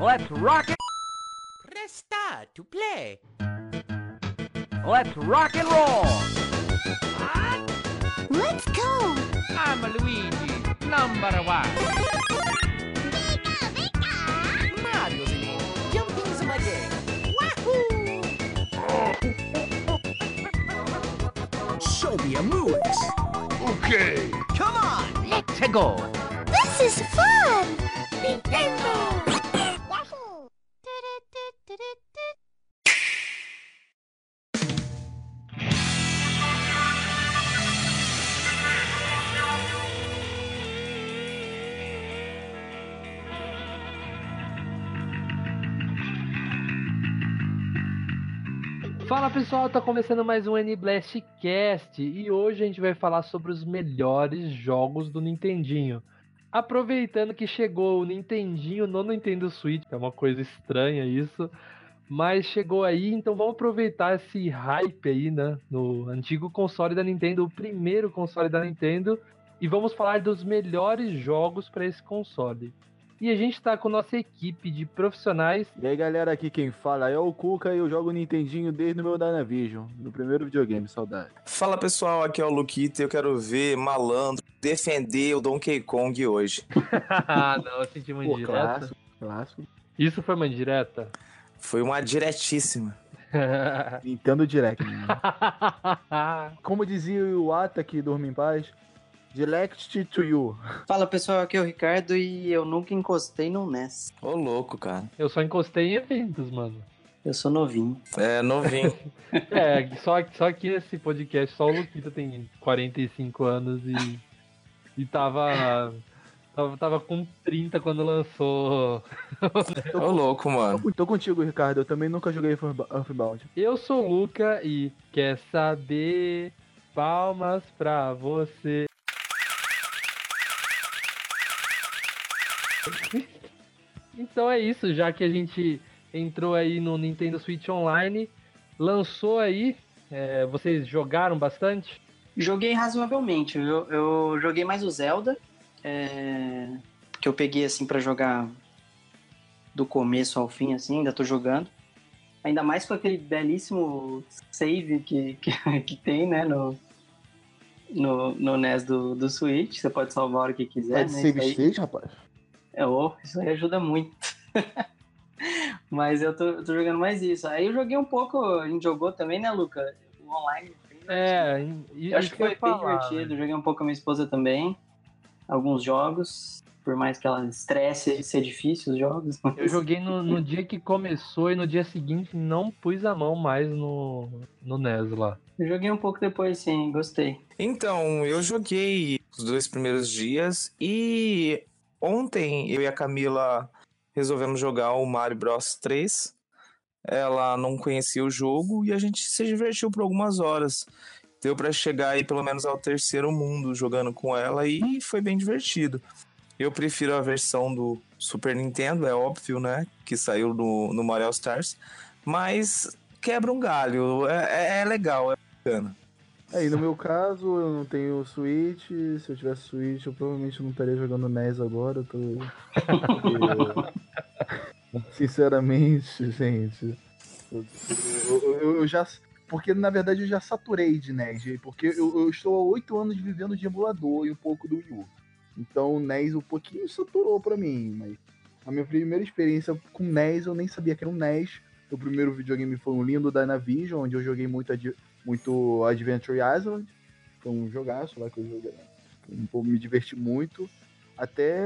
Let's rock it! Press start to play. Let's rock and roll! Let's go! I'm Luigi, number one. Mario, menino. Jumping is my game. Wahoo! Show me your moves. Okay. Come on, let's go. This is fun! Nintendo. Pessoal, tá começando mais um N-Blast Cast e hoje a gente vai falar sobre os melhores jogos do Nintendinho. Aproveitando que chegou o Nintendinho no Nintendo Switch, é uma coisa estranha isso, mas chegou aí, então vamos aproveitar esse hype aí, né, no antigo console da Nintendo, o primeiro console da Nintendo, e vamos falar dos melhores jogos para esse console. E a gente tá com nossa equipe de profissionais E aí galera, aqui quem fala é o Cuca e eu jogo Nintendinho desde o meu Dynavision, no primeiro videogame, saudade. Fala pessoal, aqui é o Luquita e eu quero ver Malandro defender o Donkey Kong hoje. ah, não, eu senti uma Pô, indireta. clássico, clássico. Isso foi uma indireta? Foi uma diretíssima. Nintendo Direct. né? Como dizia o Ata que dorme em paz, Direct to you. Fala pessoal, aqui é o Ricardo e eu nunca encostei no NES. Ô louco, cara. eu só encostei em eventos, mano. Eu sou novinho. É novinho. É, só, só que esse podcast, só o Luquita tem 45 anos e, e tava, tava. Tava com 30 quando lançou. Ô louco, mano. Tô, tô contigo, Ricardo. Eu também nunca joguei Earthbound. Eu sou o Luca e quer saber? Palmas pra você. Então é isso, já que a gente entrou aí no Nintendo Switch Online, lançou aí, é, vocês jogaram bastante? Joguei razoavelmente. Eu, eu joguei mais o Zelda, é, que eu peguei assim pra jogar do começo ao fim, assim, ainda tô jogando. Ainda mais com aquele belíssimo save que, que, que tem, né, no, no, no NES do, do Switch. Você pode salvar a hora que quiser, É né? de save state, rapaz? É, ô, isso aí ajuda muito. Mas eu tô, eu tô jogando mais isso. Aí eu joguei um pouco, a gente jogou também, né, Luca? O online. divertido. É, e- eu acho que foi bem divertido. Joguei um pouco com a minha esposa também. Alguns jogos. Por mais que ela estresse ser difícil os jogos. mas- Eu joguei no, no dia que começou e no dia seguinte não pus a mão mais no, no NES lá. Eu joguei um pouco depois, sim, gostei. Então, eu joguei os dois primeiros dias e ontem eu e a Camila resolvemos jogar o Mario Bros 3. Ela não conhecia o jogo e a gente se divertiu por algumas horas. Deu pra chegar aí pelo menos ao terceiro mundo jogando com ela e foi bem divertido. Eu prefiro a versão do Super Nintendo, é óbvio, né? Que saiu no, no Mario Stars. Mas quebra um galho. É, é- é legal, é bacana. Aí, no meu caso, eu não tenho Switch. Se eu tivesse Switch, eu provavelmente não estaria jogando NES agora. Eu tô... Porque, Sinceramente, gente. Eu, eu- eu- já. Porque na verdade eu já saturei de NES. Porque eu, eu estou há oito anos vivendo de emulador e um pouco do Wii U. Então o NES um pouquinho saturou pra mim. Mas a minha primeira experiência com NES eu nem sabia que era um NES. O primeiro videogame foi um lindo Dynavision, onde eu joguei muito, muito Adventure Island. Foi um jogaço lá que eu joguei. Eu me diverti muito. Até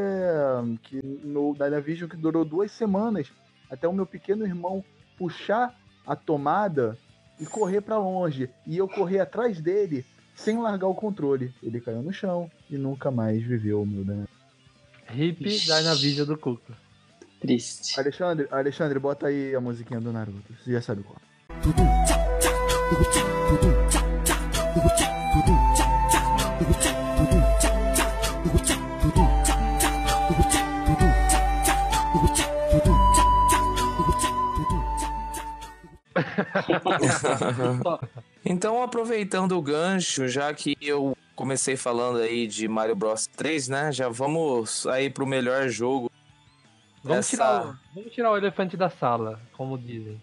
hum, que no Dynavision que durou duas semanas. Até o meu pequeno irmão puxar a tomada e correr pra longe. E eu correr atrás dele sem largar o controle. Ele caiu no chão e nunca mais viveu o meu Dynavision. Hip. Dynavision do Cuca. Triste. Alexandre, Alexandre, bota aí a musiquinha do Naruto. Você já sabe qual. Então, aproveitando o gancho, já que eu comecei falando aí de Mario Bros 3, né? Já vamos aí pro melhor jogo Vamos, essa- tirar o, vamos tirar o elefante da sala, como dizem.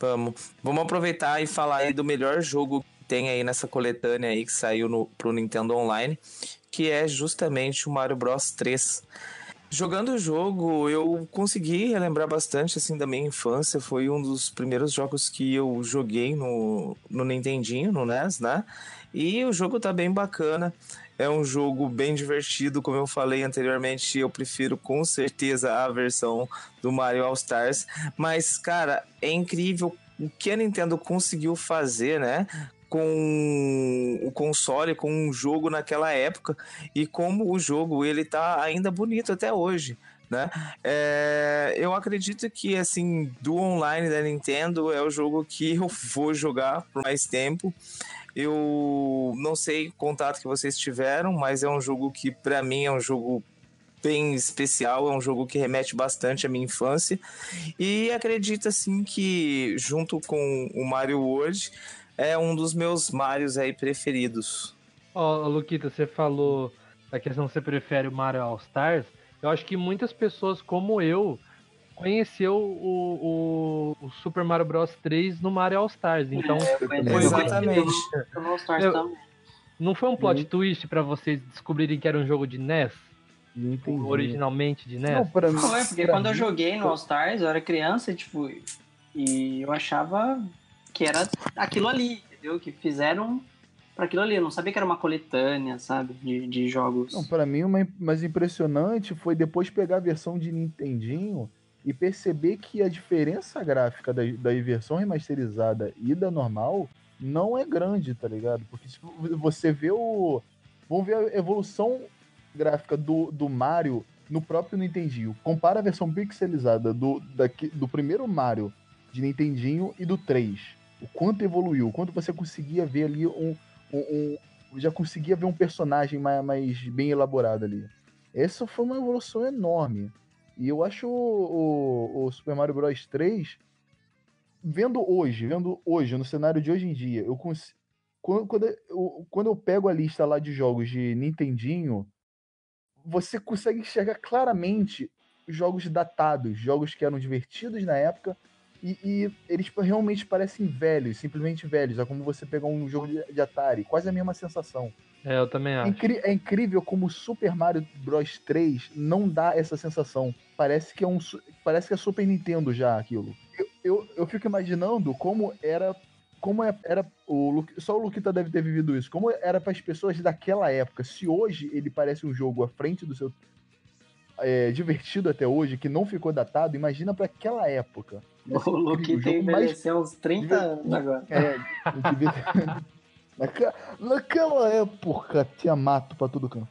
Vamos, vamos aproveitar e falar aí do melhor jogo que tem aí nessa coletânea aí que saiu no, pro Nintendo Online, que é justamente o Mario Bros 3. Jogando o jogo, eu consegui relembrar bastante assim da minha infância. Foi um dos primeiros jogos que eu joguei no, no Nintendinho, no NES, né? E o jogo tá bem bacana. É um jogo bem divertido, como eu falei anteriormente. Eu prefiro com certeza a versão do Mario All Stars. Mas, cara, é incrível o que a Nintendo conseguiu fazer, né? Com o console, com um jogo naquela época e como o jogo ele tá ainda bonito até hoje, né? É, eu acredito que assim do online da Nintendo é o jogo que eu vou jogar por mais tempo. Eu não sei o contato que vocês tiveram, mas é um jogo que para mim é um jogo bem especial, é um jogo que remete bastante à minha infância e acredito assim que junto com o Mario World é um dos meus Marios aí preferidos. Ó, ô, Luquita, você falou da questão que você prefere o Mario All Stars. Eu acho que muitas pessoas, como eu, conheceu o, o, o Super Mario Bros 3 no Mario All Stars. Então, Eu também. conheci Exatamente. o All Stars Eu- também. não foi um plot Uhum. twist pra vocês descobrirem que era um jogo de NES? Não entendi. Originalmente de NES? Não, pra mim. Foi, porque pra quando eu mim- joguei no All Stars, eu era criança, tipo, e eu achava que era aquilo ali, entendeu? Que fizeram pra aquilo ali. Eu não sabia que era uma coletânea, sabe? De, de jogos. Pra mim, o mais- impressionante foi depois pegar a versão de Nintendinho e perceber que a diferença gráfica da, da versão remasterizada e da normal não é grande, tá ligado? Porque tipo, você vê o. Vamos ver a evolução gráfica do, do Mario no próprio Nintendinho. Compara a versão pixelizada do, daqui, do primeiro Mario de Nintendinho e do 3. O quanto evoluiu, o quanto você conseguia ver ali um, um, um- já conseguia ver um personagem mais, mais bem elaborado ali. Essa foi uma evolução enorme. E eu acho o, o- o Super Mario Bros 3, vendo hoje, vendo hoje, no cenário de hoje em dia, eu cons... quando, quando, eu, quando eu pego a lista lá de jogos de Nintendinho, você consegue enxergar claramente jogos datados, jogos que eram divertidos na época, e, e eles realmente parecem velhos, simplesmente velhos. É como você pegar um jogo de, de Atari, quase a mesma sensação. É, eu também É, acho. incri- é incrível como o Super Mario Bros 3 não dá essa sensação. Parece que é um parece que é Super Nintendo já aquilo. Eu, eu, eu fico imaginando como era como é- era o só o Luquita deve ter vivido isso. Como era para as pessoas daquela época. Se hoje ele parece um jogo à frente do seu é, divertido até hoje, que não ficou datado, imagina para aquela época. Ser O Luke o tem mais uns 30 anos agora. é, Naquela, naquela época tinha mato pra todo canto.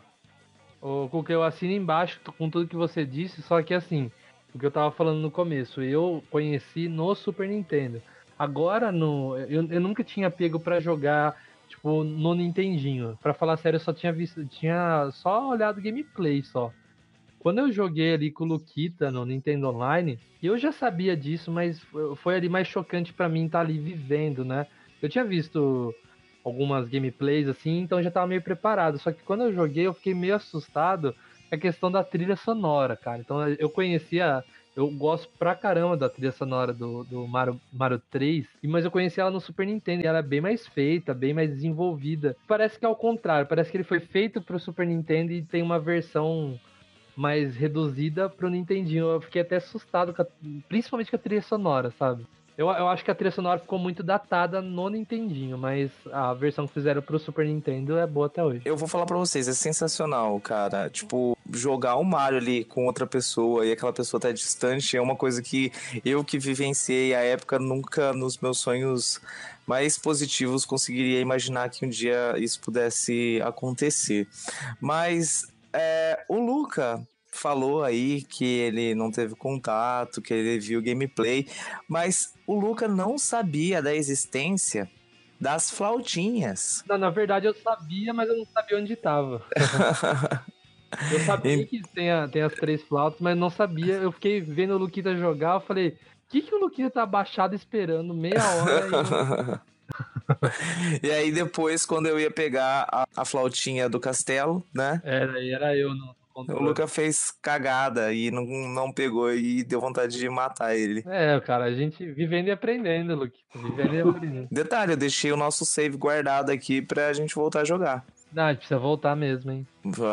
O que eu assino embaixo com tudo que você disse, só que assim, o que eu tava falando no começo, eu conheci no Super Nintendo. Agora no, eu, eu nunca tinha pego pra jogar tipo no Nintendinho. Pra falar sério, eu só tinha visto, tinha só olhado gameplay só. Quando eu joguei ali com o Luquita no Nintendo Online, eu já sabia disso, mas foi- ali mais chocante pra mim estar ali vivendo, né? Eu tinha visto algumas gameplays assim, então já tava meio preparado. Só que quando eu joguei, eu fiquei meio assustado com a questão da trilha sonora, cara. Então eu conhecia, eu gosto pra caramba da trilha sonora do, do Mario, Mario 3, e- mas eu conheci ela no Super Nintendo e ela é bem mais feita, bem mais desenvolvida. Parece que é ao contrário, parece que ele foi feito pro Super Nintendo e tem uma versão mais reduzida pro Nintendinho. Eu fiquei até assustado, com a- principalmente com a trilha sonora, sabe? Eu, eu acho que a trilha sonora ficou muito datada no Nintendinho, mas a versão que fizeram pro Super Nintendo é boa até hoje. Eu vou falar pra vocês, é sensacional, cara. Tipo, jogar o Mario ali com outra pessoa e aquela pessoa tá distante é uma coisa que eu que vivenciei a época nunca nos meus sonhos mais positivos conseguiria imaginar que um dia isso pudesse acontecer. Mas é, o Luca falou aí que ele não teve contato, que ele viu gameplay, mas o Luca não sabia da existência das flautinhas. Não, na verdade eu sabia, mas eu não sabia onde tava. Eu sabia que tem, a- tem as três flautas, mas não sabia. Eu fiquei vendo o Luquita jogar, eu falei, o que, que o Luquita tá abaixado esperando meia hora? E... aí depois, quando eu ia pegar a, a flautinha do castelo, né? Era, era eu no O. Luca fez cagada e não, não pegou e deu vontade de matar ele. É, cara, a gente vivendo e aprendendo, Luke. Vivendo e aprendendo. Detalhe, eu deixei o nosso save guardado aqui pra gente voltar a jogar. Não, a gente precisa voltar mesmo, hein?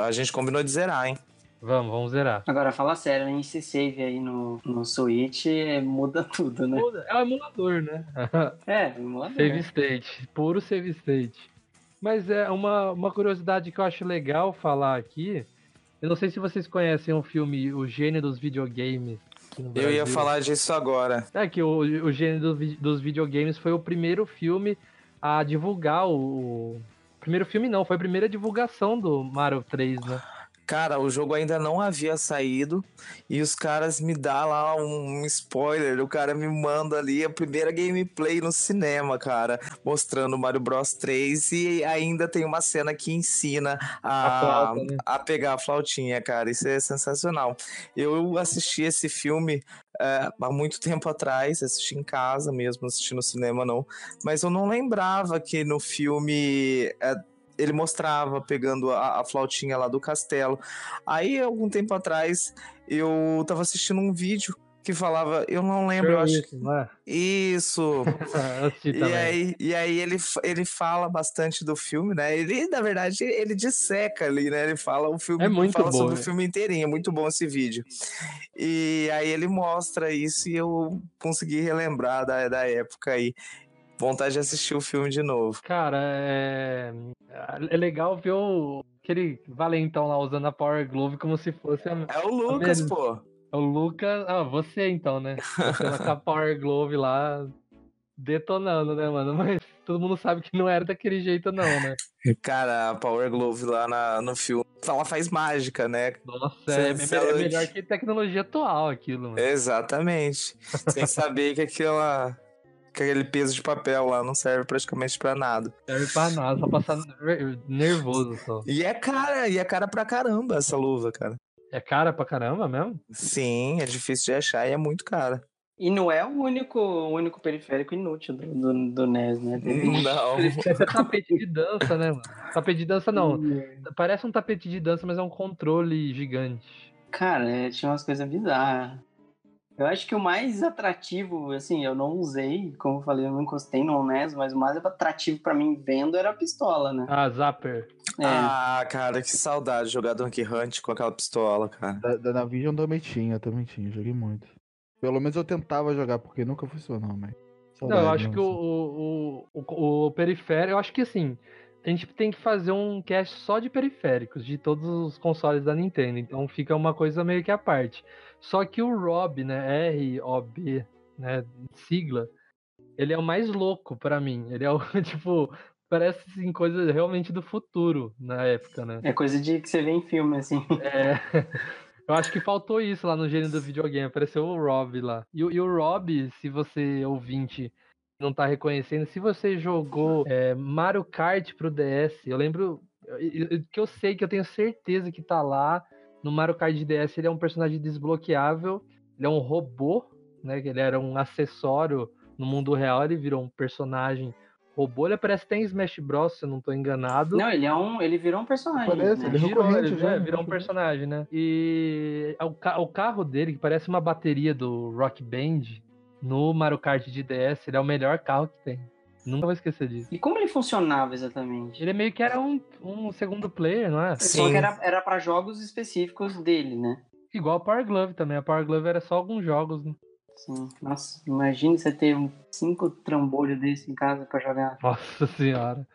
A gente combinou de zerar, hein? Vamos, vamos zerar. Agora, fala sério, hein? Esse save aí no, no Switch é, muda tudo, né? É um emulador, né? É, emulador. Save state, puro save state. Mas é uma, uma curiosidade que eu acho legal falar aqui. Eu não sei se vocês conhecem o filme O Gênio dos Videogames. Eu ia falar disso agora. É que o, o Gênio do vi- dos Videogames foi o primeiro filme a divulgar o. o- Primeiro filme não, foi a primeira divulgação do Mario 3, né? Cara, o jogo ainda não havia saído e os caras me dão lá um spoiler. O cara me manda ali a primeira gameplay no cinema, cara, mostrando Mario Bros 3 e ainda tem uma cena que ensina a, A flauta, né? a pegar a flautinha, cara. Isso é sensacional. Eu assisti esse filme é, há muito tempo atrás, assisti em casa mesmo, não assisti no cinema não, mas eu não lembrava que no filme é, ele mostrava pegando a, a flautinha lá do castelo. Aí, algum tempo atrás, eu tava assistindo um vídeo que falava, eu não lembro, eu acho que. Não é? Isso! E aí, e aí ele, ele fala bastante do filme, né? Ele, na verdade, ele disseca ali, né? Ele fala o filme, É muito fala bom, sobre né? o filme inteirinho, é muito bom esse vídeo. E aí ele mostra isso e eu consegui relembrar da, da época aí. Vontade de assistir o filme de novo. Cara, é... é legal ver o... aquele valentão lá usando a Power Glove como se fosse a... É o Lucas, vendo? pô. o Lucas. Ah, você então, né? Você lá com a Power Glove lá detonando, né, mano? Mas todo mundo sabe que não era daquele jeito, não, né? Cara, a Power Glove lá na- no filme, ela faz mágica, né? Nossa, Cê- é, é é melhor que tecnologia atual aquilo, mano. Exatamente. Sem saber que aquela. Que aquele peso de papel lá não serve praticamente pra nada. Serve pra nada, só passar ner- nervoso só. E é cara, e é cara pra caramba essa luva, cara. É cara pra caramba mesmo? Sim, é difícil de achar e é muito cara. E não é o único, o único periférico inútil do, do, do NES, né? Não. É tapete de dança, né, mano? Tapete de dança não. Parece um tapete de dança, mas é um controle gigante. Cara, é, tinha umas coisas bizarras. Eu acho que o mais atrativo, assim, eu não usei, como eu falei, eu não encostei no NES, mas o mais atrativo pra mim vendo era a pistola, né? Ah, Zapper. É, Ah, cara, que saudade de jogar Donkey Hunt com aquela pistola, cara. Da, da Navision também tinha, também tinha, joguei muito. Pelo menos eu tentava jogar, porque nunca funcionou, mas. Não, eu acho que o, o, o, o, o periférico, eu acho que assim, a gente tem que fazer um cast só de periféricos, de todos os consoles da Nintendo. Então fica uma coisa meio que à parte. Só que o ROB, né? R-O-B, né? Sigla, ele é o mais louco pra mim. Ele é o, tipo, parece assim, coisa realmente do futuro na época, né? é coisa de que você vê em filme, assim. É, eu acho que faltou isso lá no gênero do videogame. Apareceu o Rob lá. E, o- e o Rob, se você ouvinte não tá reconhecendo, se você jogou é, Mario Kart pro DS, eu lembro que eu sei que eu tenho certeza que tá lá no Mario Kart de DS. Ele é um personagem desbloqueável, ele é um robô, né? Ele era um acessório no mundo real, ele virou um personagem robô. Ele aparece até em Smash Bros, se eu não tô enganado. Não, ele é um. Ele virou um personagem. Parece, né? ele é Virou, ele- já, é, né? virou um personagem, né? E o, ca- o carro dele, que parece uma bateria do Rock Band, no Mario Kart de DS, ele é o melhor carro que tem. Nunca vou esquecer disso. E como ele funcionava exatamente? Ele meio que era um, um segundo player, não é? Só Sim. que era, era pra jogos específicos dele, né? Igual a Power Glove também. A Power Glove era só alguns jogos. né? Sim. Nossa, imagine você ter cinco trambolhos desse em casa pra jogar. Nossa senhora.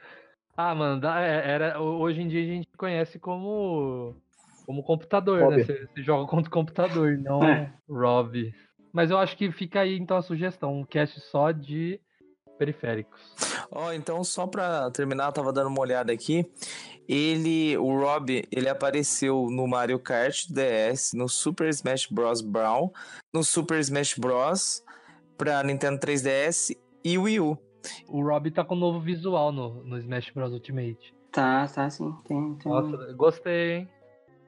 Ah, mano, é- era, hoje em dia a gente conhece como, como computador, né? Você, você joga contra o computador, não É. Rob. Mas eu acho que fica aí então a sugestão, um cast só de periféricos. Ó, então só pra terminar, eu tava dando uma olhada aqui. Ele, o Rob, ele apareceu no Mario Kart DS, no Super Smash Bros. Brown, no Super Smash Bros. pra Nintendo 3DS e Wii U. O Rob tá com um novo visual no, no Smash Bros Ultimate. Tá, tá sim. Tem, tem. Nossa, gostei, hein?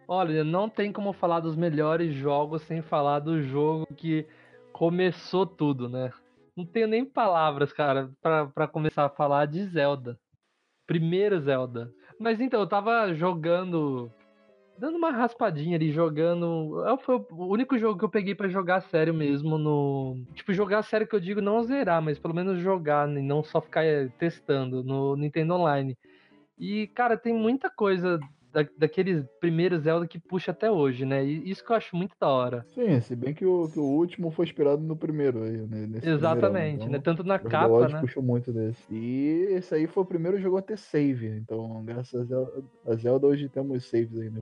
Olha, não tem como falar dos melhores jogos sem falar do jogo que começou tudo, né? Não tenho nem palavras, cara, pra começar a falar de Zelda. Primeiro Zelda. Mas então, eu tava jogando dando uma raspadinha ali, jogando. é, Foi o único jogo que eu peguei pra jogar sério mesmo no. Tipo, jogar sério que eu digo não zerar, mas pelo menos jogar, e não só ficar eh, testando no Nintendo Online. E, cara, tem muita coisa da, daqueles primeiros Zelda que puxa até hoje, né? E isso que eu acho muito da hora. Sim, se bem que o, que o último foi inspirado no primeiro aí, né? nesse Exatamente, primeirão, né? então, Tanto na capa, né? puxou muito desse. E esse aí foi o primeiro jogo a ter save. Então, graças a Zelda, a Zelda hoje temos saves aí, né?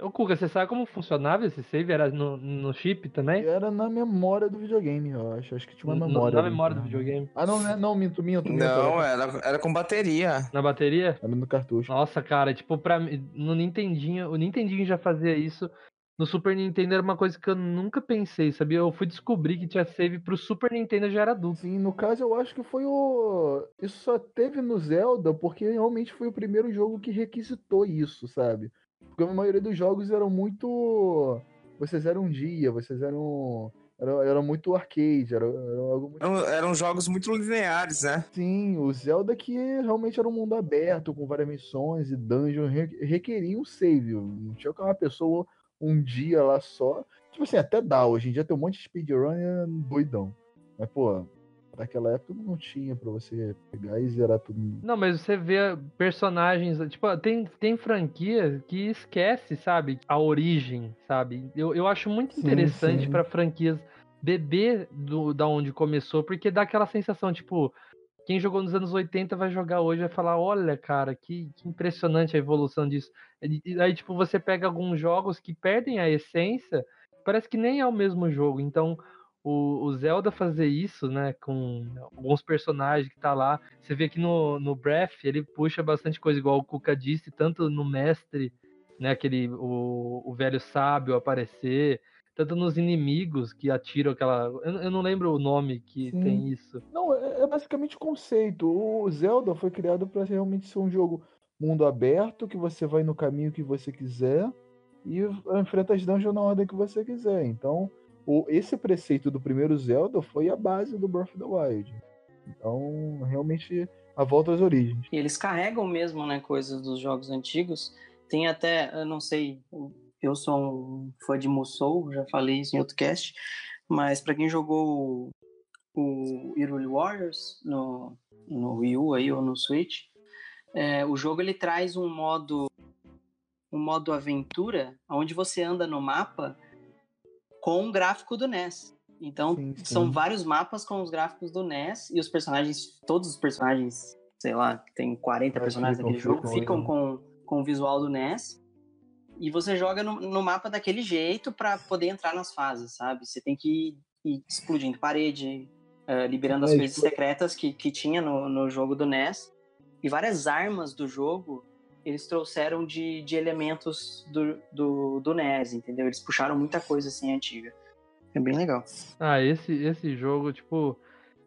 Ô, Kuga, você sabe como funcionava esse save? Era no, no chip também? Era na memória do videogame, eu acho. Acho que tinha uma memória. na ali, memória do né? videogame. Ah, não, né? não, minto, minto, minto. Não, era, era, era com bateria. Na bateria? era no cartucho. Nossa, cara, tipo, pra mim, no Nintendinho, o Nintendinho já fazia isso. No Super Nintendo era uma coisa que eu nunca pensei, sabia? Eu fui descobrir que tinha save pro Super Nintendo já era adulto. Sim, no caso eu acho que foi o. Isso só teve no Zelda porque realmente foi o primeiro jogo que requisitou isso, sabe? Porque a maioria dos jogos eram muito. Vocês eram um dia, vocês eram. Era, era muito arcade, era, era algo muito. Eram, eram jogos muito lineares, né? Sim, o Zelda que realmente era um mundo aberto, com várias missões e dungeons, re- requeria um save. Não tinha que uma pessoa um dia lá só. Tipo assim, até dá. Hoje em dia tem um monte de speedrunner doidão. Mas, pô, naquela época não tinha pra você pegar e zerar tudo. Não, mas você vê personagens, tipo, tem, tem franquia que esquece, sabe, a origem, sabe? Eu, eu acho muito interessante pra franquias beber do, da onde começou, porque dá aquela sensação, tipo, quem jogou nos anos 80 vai jogar hoje e vai falar, olha, cara, que, que impressionante a evolução disso. E aí, tipo, você pega alguns jogos que perdem a essência, parece que nem é o mesmo jogo. Então, o, o Zelda fazer isso, né, com alguns personagens que tá lá, você vê que no, no Breath ele puxa bastante coisa, igual o Kuka disse, tanto no Mestre, né, aquele, o, o velho sábio aparecer, tanto nos inimigos que atiram aquela... Eu, eu não lembro o nome que Sim. tem isso. Não, é, é basicamente o conceito. O Zelda foi criado pra realmente ser um jogo mundo aberto, que você vai no caminho que você quiser e enfrenta as dungeons na ordem que você quiser. Então, o, esse preceito do primeiro Zelda foi a base do Breath of the Wild. Então, realmente, a volta às origens. E eles carregam mesmo, né, coisas dos jogos antigos. Tem até, eu não sei, eu sou um fã de Musou, já falei isso em outro cast, mas pra quem jogou o, o Hyrule Warriors no, no Wii U aí ou no Switch, é, o jogo ele traz um modo um modo aventura, onde você anda no mapa com o gráfico do NES. Então, Sim, sim. são vários mapas com os gráficos do NES e os personagens, todos os personagens, sei lá, tem 40 É, personagens naquele jogo, ficam, né? com, com o visual do NES. E você joga no, no mapa daquele jeito para poder entrar nas fases, sabe? Você tem que ir, ir explodindo parede, eh, liberando as É, coisas secretas que, que tinha no, no jogo do NES. E várias armas do jogo eles trouxeram de, de elementos do, do, do NES, entendeu? Eles puxaram muita coisa assim antiga. É bem legal. Ah, esse, esse jogo, tipo,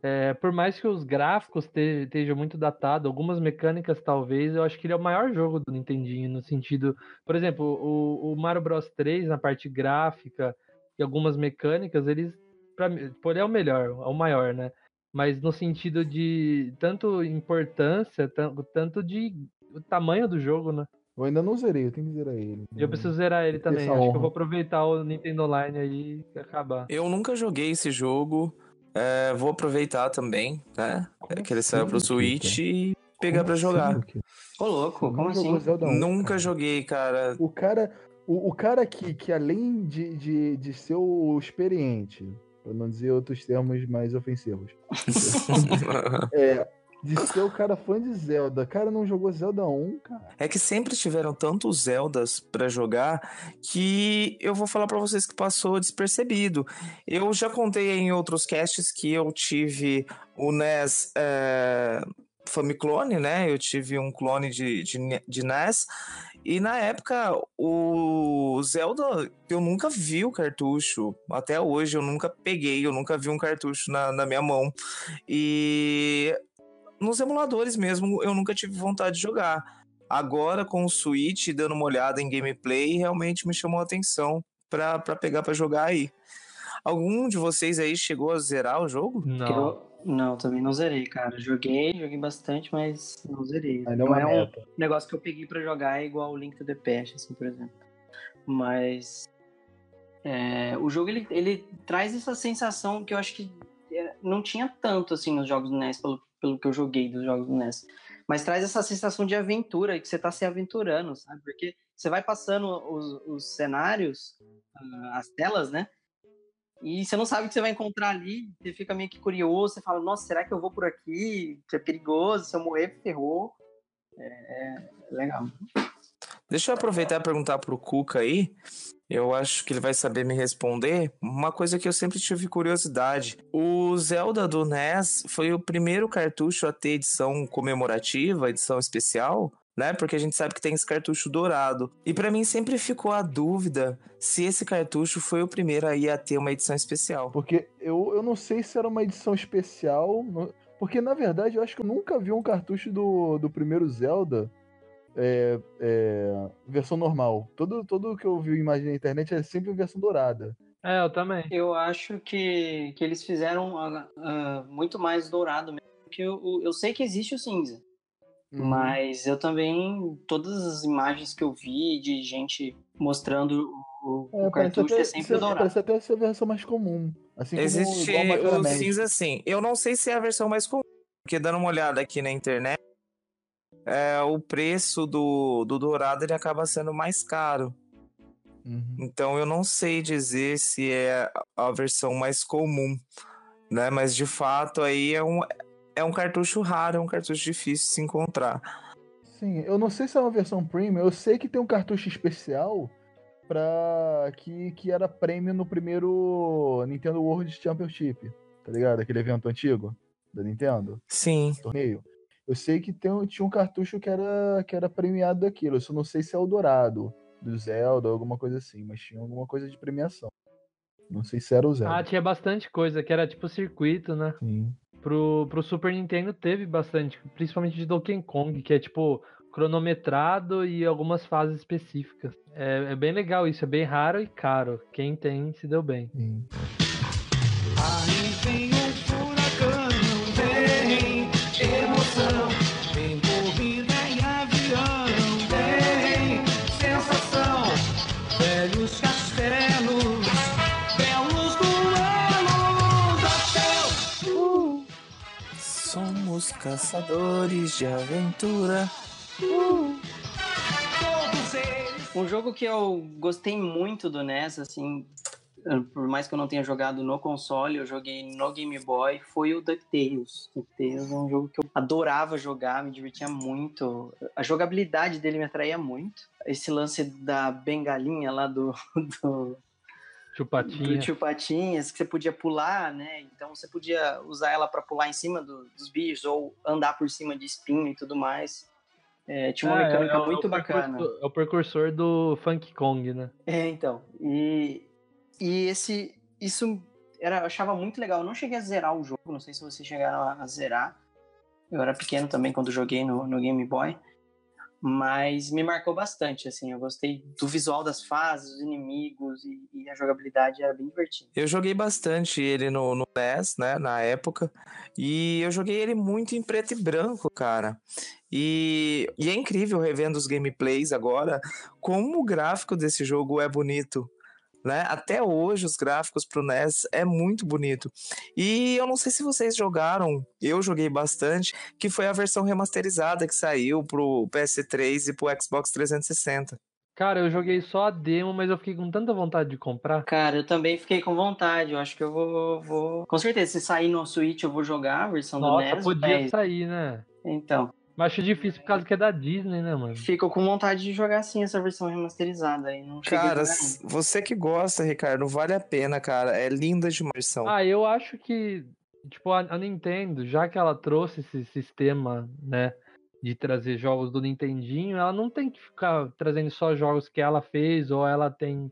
é, por mais que os gráficos te- estejam muito datados, algumas mecânicas talvez, eu acho que ele é o maior jogo do Nintendinho, no sentido, por exemplo, o, o Mario Bros 3, na parte gráfica e algumas mecânicas, eles, pra mim, pô, ele é o melhor, é o maior, né? Mas no sentido de tanto importância, tan- tanto de o tamanho do jogo, né? Eu ainda não zerei, eu tenho que zerar ele. Eu preciso zerar ele Essa também. Acho que eu honra. vou aproveitar o Nintendo Online aí e acabar. Eu nunca joguei esse jogo. é, vou aproveitar também, né? Como que ele saiu pro assim, Switch e pegar Como pra assim, jogar. Luke? Ô, louco, como assim? Zelda 1, Nunca cara. joguei, cara. O cara, o, o cara que, que além de, de, de ser o experiente, pra não dizer outros termos mais ofensivos, é, de ser o cara fã de Zelda, cara não jogou Zelda 1, cara. É que sempre tiveram tantos Zeldas pra jogar que eu vou falar pra vocês que passou despercebido. Eu já contei em outros casts que eu tive o NES é, Famiclone, né? Eu tive um clone de, de, de NES. E na época, o Zelda, eu nunca vi o cartucho. Até hoje, eu nunca peguei, eu nunca vi um cartucho na, na minha mão. E nos emuladores mesmo, eu nunca tive vontade de jogar. Agora, com o Switch, dando uma olhada em gameplay, realmente me chamou a atenção pra, pra pegar pra jogar aí. Algum de vocês aí chegou a zerar o jogo? Não. Eu, não, também não zerei, cara. Joguei, joguei bastante, mas não zerei. É não uma é um negócio que eu peguei pra jogar é igual o Link to the Past, assim, por exemplo. Mas é, o jogo ele, ele traz essa sensação que eu acho que é, não tinha tanto assim nos jogos do NES, pelo, pelo que eu joguei dos jogos do NES. Mas traz essa sensação de aventura, que você tá se aventurando, sabe? Porque você vai passando os, os cenários, ah, as telas, né? E você não sabe o que você vai encontrar ali, você fica meio que curioso, você fala, nossa, será que eu vou por aqui? É perigoso, se eu morrer, ferrou. É, é legal. Deixa eu aproveitar e perguntar pro Cuca aí. Eu acho que ele vai saber me responder. Uma coisa que eu sempre tive curiosidade. O Zelda do NES foi o primeiro cartucho a ter edição comemorativa, edição especial, né? Porque a gente sabe que tem esse cartucho dourado. E para mim sempre ficou a dúvida se esse cartucho foi o primeiro aí a ter uma edição especial. Porque eu, eu não sei se era uma edição especial. Porque, na verdade, eu acho que eu nunca vi um cartucho do, do primeiro Zelda é, é, versão normal. Todo, todo que eu vi imagem na internet é sempre versão dourada. É, eu também. Eu acho que, que eles fizeram ah, ah, muito mais dourado mesmo. Porque eu, eu- eu sei que existe o cinza. Uhum. Mas eu também, todas as imagens que eu vi de gente mostrando o, o É, parece cartucho até, é sempre ser- dourado. parece até ser a versão mais comum. Assim Existe como o cinza sim. Eu não sei se é a versão mais comum, porque dando uma olhada aqui na internet, é, o preço do, do dourado ele acaba sendo mais caro. Uhum. Então eu não sei dizer se é a versão mais comum, né? Mas de fato aí é um, é um cartucho raro, é um cartucho difícil de se encontrar. Sim, eu não sei se é uma versão premium, eu sei que tem um cartucho especial pra que, que era prêmio no primeiro Nintendo World Championship, tá ligado? Aquele evento antigo da Nintendo, Sim. torneio. Eu sei que tem, um- tinha um cartucho que era, que era premiado daquilo, eu só não sei se é o Dourado, do Zelda, alguma coisa assim, mas tinha alguma coisa de premiação. Não sei se era o Zelda. Ah, tinha bastante coisa, que era tipo circuito, né? Sim. Pro, pro Super Nintendo teve bastante, principalmente de Donkey Kong, que é tipo cronometrado e algumas fases específicas. É, é bem legal isso, é bem raro e caro. Quem tem se deu bem. sim. Somos caçadores de aventura. Um jogo que eu gostei muito do NES, assim, eh, por mais que eu não tenha jogado no console, eu joguei no Game Boy, foi o DuckTales. DuckTales é um jogo que eu adorava jogar, me divertia muito. A jogabilidade dele me atraía muito. Esse lance da bengalinha lá do, do, Chupatinha. do tio Patinhas, que você podia pular, né? Então você podia usar ela para pular em cima do- dos bichos ou andar por cima de espinho e tudo mais. É, tinha uma É, mecânica é muito é o bacana. É o precursor do Funk Kong, né? É, então. E, e esse. Isso era, eu achava muito legal. Eu não cheguei a zerar o jogo, não sei se vocês chegaram a, a zerar. Eu era pequeno também quando joguei no, no Game Boy. Mas me marcou bastante, assim. Eu gostei do visual das fases, dos inimigos e, e a jogabilidade era bem divertida. Eu joguei bastante ele no, no NES, né, na época, e eu joguei ele muito em preto e branco, cara. E, e é incrível revendo os gameplays agora, como o gráfico desse jogo é bonito. Né? Até hoje os gráficos pro NES é muito bonito. E eu não sei se vocês jogaram, eu joguei bastante, que foi a versão remasterizada que saiu pro PS3 e pro Xbox 360. Cara, eu joguei só a demo, mas eu fiquei com tanta vontade de comprar. Cara, eu também fiquei com vontade. Eu acho que eu vou. vou... Com certeza, se sair no Switch, eu vou jogar a versão do Nossa, NES. podia mas- sair, né? Então. Mas acho difícil por causa que é da Disney, né, mano? Fico com vontade de jogar sim essa versão remasterizada aí. Não Cara, você que gosta, Ricardo, vale a pena, cara. É linda de imersão. Ah, eu acho que, tipo, a, a Nintendo, já que ela trouxe esse sistema, né, de trazer jogos do Nintendinho, ela não tem que ficar trazendo só jogos que ela fez ou ela tem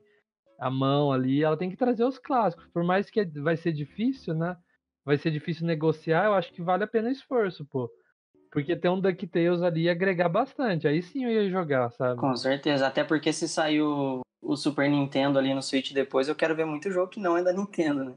a mão ali, ela tem que trazer os clássicos. Por mais que vai ser difícil, né? Vai ser difícil negociar, eu acho que vale a pena o esforço, pô. Porque ter um DuckTales ali ia agregar bastante. Aí sim eu ia jogar, sabe? Com certeza. Até porque se sair o, Super Nintendo ali no Switch depois, eu quero ver muito jogo que não é da Nintendo, né?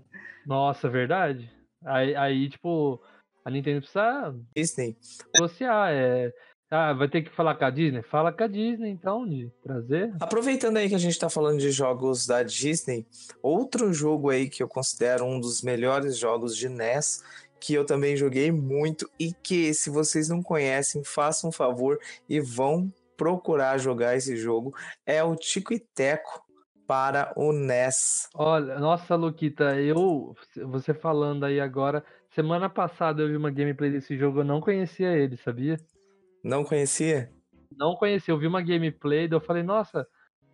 Nossa, verdade? Aí, aí, tipo, a Nintendo precisa Disney. negociar. É, Ah, vai ter que falar com a Disney? Fala com a Disney, então, de trazer. Aproveitando aí que a gente tá falando de jogos da Disney, outro jogo aí que eu considero um dos melhores jogos de NES, que eu também joguei muito e que se vocês não conhecem, façam um favor e vão procurar jogar esse jogo, é o Tico e Teco para o NES. Olha, nossa, Luquita, eu. Você falando aí agora. Semana passada eu vi uma gameplay desse jogo, eu não conhecia ele, sabia? Não conhecia? Não conhecia, eu vi uma gameplay, daí eu falei, nossa,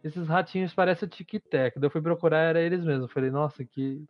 esses ratinhos parecem o Tic Tac. Daí eu fui procurar, era eles mesmo. Eu falei, nossa, que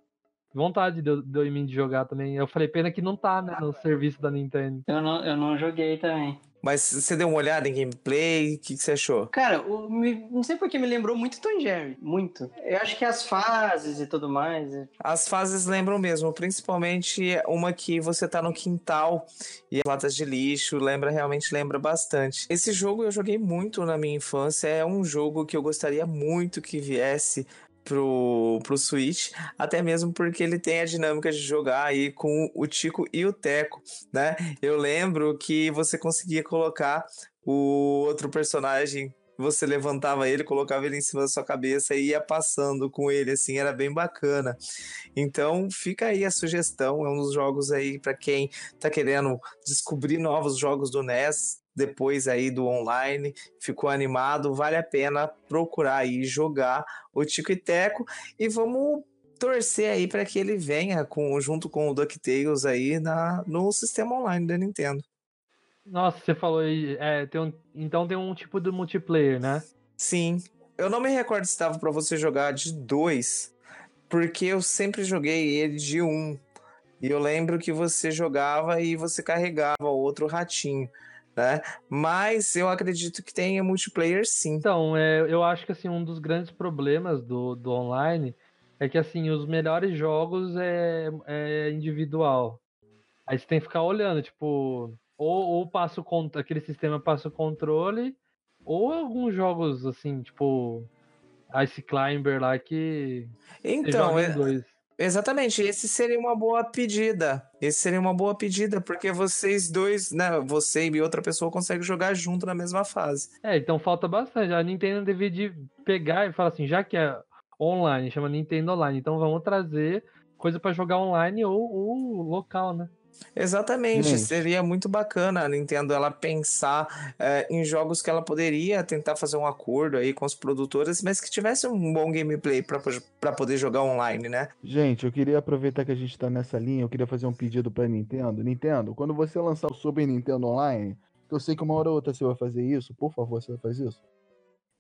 vontade deu, deu em mim de jogar também. Eu falei, pena que não tá, né, no serviço da Nintendo. Eu não, eu não joguei também. Mas você deu uma olhada em gameplay, o que, que você achou? Cara, o- me- não sei porque me lembrou muito Tom Jerry. Muito. Eu acho que as fases e tudo mais. é- As fases lembram mesmo, principalmente uma que você tá no quintal e as latas de lixo, lembra, realmente lembra bastante. Esse jogo eu joguei muito na minha infância, é um jogo que eu gostaria muito que viesse pro, pro Switch, até mesmo porque ele tem a dinâmica de jogar aí com o Tico e o Teco, né? Eu lembro que você conseguia colocar o outro personagem você levantava ele, colocava ele em cima da sua cabeça e ia passando com ele, assim, era bem bacana. Então, fica aí a sugestão, é um dos jogos aí para quem tá querendo descobrir novos jogos do NES, depois aí do online, ficou animado, vale a pena procurar aí jogar o Tico e Teco e vamos torcer aí para que ele venha com, junto com o DuckTales aí na, no sistema online da Nintendo. Nossa, você falou aí, é, tem um, então tem um tipo de multiplayer, né? Sim. Eu não me recordo se dava pra você jogar de dois, porque eu sempre joguei ele de um. E eu lembro que você jogava e você carregava o outro ratinho, né? Mas eu acredito que tenha multiplayer sim. Então, é, eu acho que assim, um dos grandes problemas do, do online é que assim, os melhores jogos é, é individual. Aí você tem que ficar olhando, tipo, ou, ou passa o aquele sistema passa o controle, ou alguns jogos assim, tipo Ice Climber lá que Então, é-. Exatamente, esse seria uma boa pedida. Esse seria uma boa pedida, porque vocês dois, né? Você e outra pessoa conseguem jogar junto na mesma fase. É, então falta bastante. A Nintendo devia de pegar e falar assim, já que é online, chama Nintendo Online, então vamos trazer coisa pra jogar online ou, ou local, né? Exatamente, Gente. seria muito bacana a Nintendo ela pensar é, em jogos que ela poderia tentar fazer um acordo aí com os produtores, mas que tivesse um bom gameplay para poder jogar online, né? Gente, eu queria aproveitar que a gente tá nessa linha, eu queria fazer um pedido pra Nintendo. Nintendo, quando você lançar o Super Nintendo Online, que eu sei que uma hora ou outra você vai fazer isso, por favor, você vai fazer isso.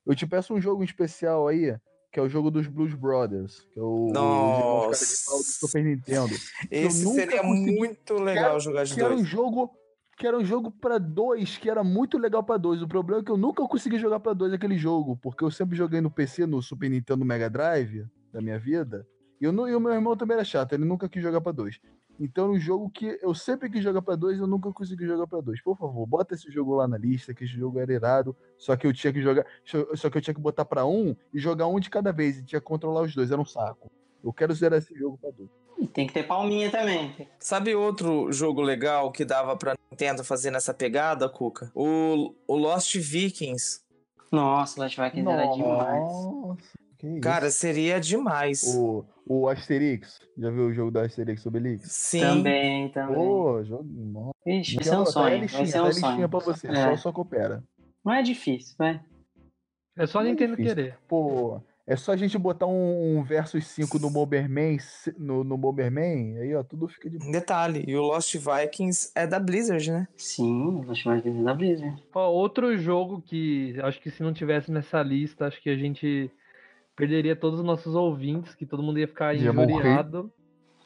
Eu te peço um jogo especial aí, que é o jogo dos Blues Brothers, que é o, o, os caras de pau do Nossa. Super Nintendo. Esse seria consegui- muito legal jogar de Que era um dois. jogo que era um jogo para dois, que era muito legal pra dois. O problema é que eu nunca consegui jogar pra dois aquele jogo, porque eu sempre joguei no PC, no Super Nintendo Mega Drive da minha vida. E, eu não, e o meu irmão também era chato, ele nunca quis jogar pra dois. Então, um jogo que eu sempre quis jogar pra dois, eu nunca consegui jogar pra dois. Por favor, bota esse jogo lá na lista, que esse jogo era irado. Só que eu tinha que jogar. Só que eu tinha que botar pra um e jogar um de cada vez. E tinha que controlar os dois. Era um saco. Eu quero zerar esse jogo pra dois. E Tem que ter palminha também. Sabe outro jogo legal que dava pra Nintendo fazer nessa pegada, Cuca? O, o Lost Vikings. Nossa, Last Vikings era demais. Que isso. Cara, seria demais. O, o Asterix. Já viu o jogo do Asterix Obelix? Sim. Também, também. Pô, jogo. Nossa. Ixi, vai ser Então, um tá aí a sonho. Vai ser tá um sonho. pra você. É. Só, só coopera. Não é difícil, vai. É só a é Nintendo difícil. querer. Pô, é só a gente botar um, um versus 5 no Bomberman, no, no Bomberman, aí ó, tudo fica de Detalhe, e o Lost Vikings é da Blizzard, né? Sim, Last Vikings é da Blizzard. Ó, outro jogo que acho que se não tivesse nessa lista, acho que a gente perderia todos os nossos ouvintes, que todo mundo ia ficar Ia injuriado.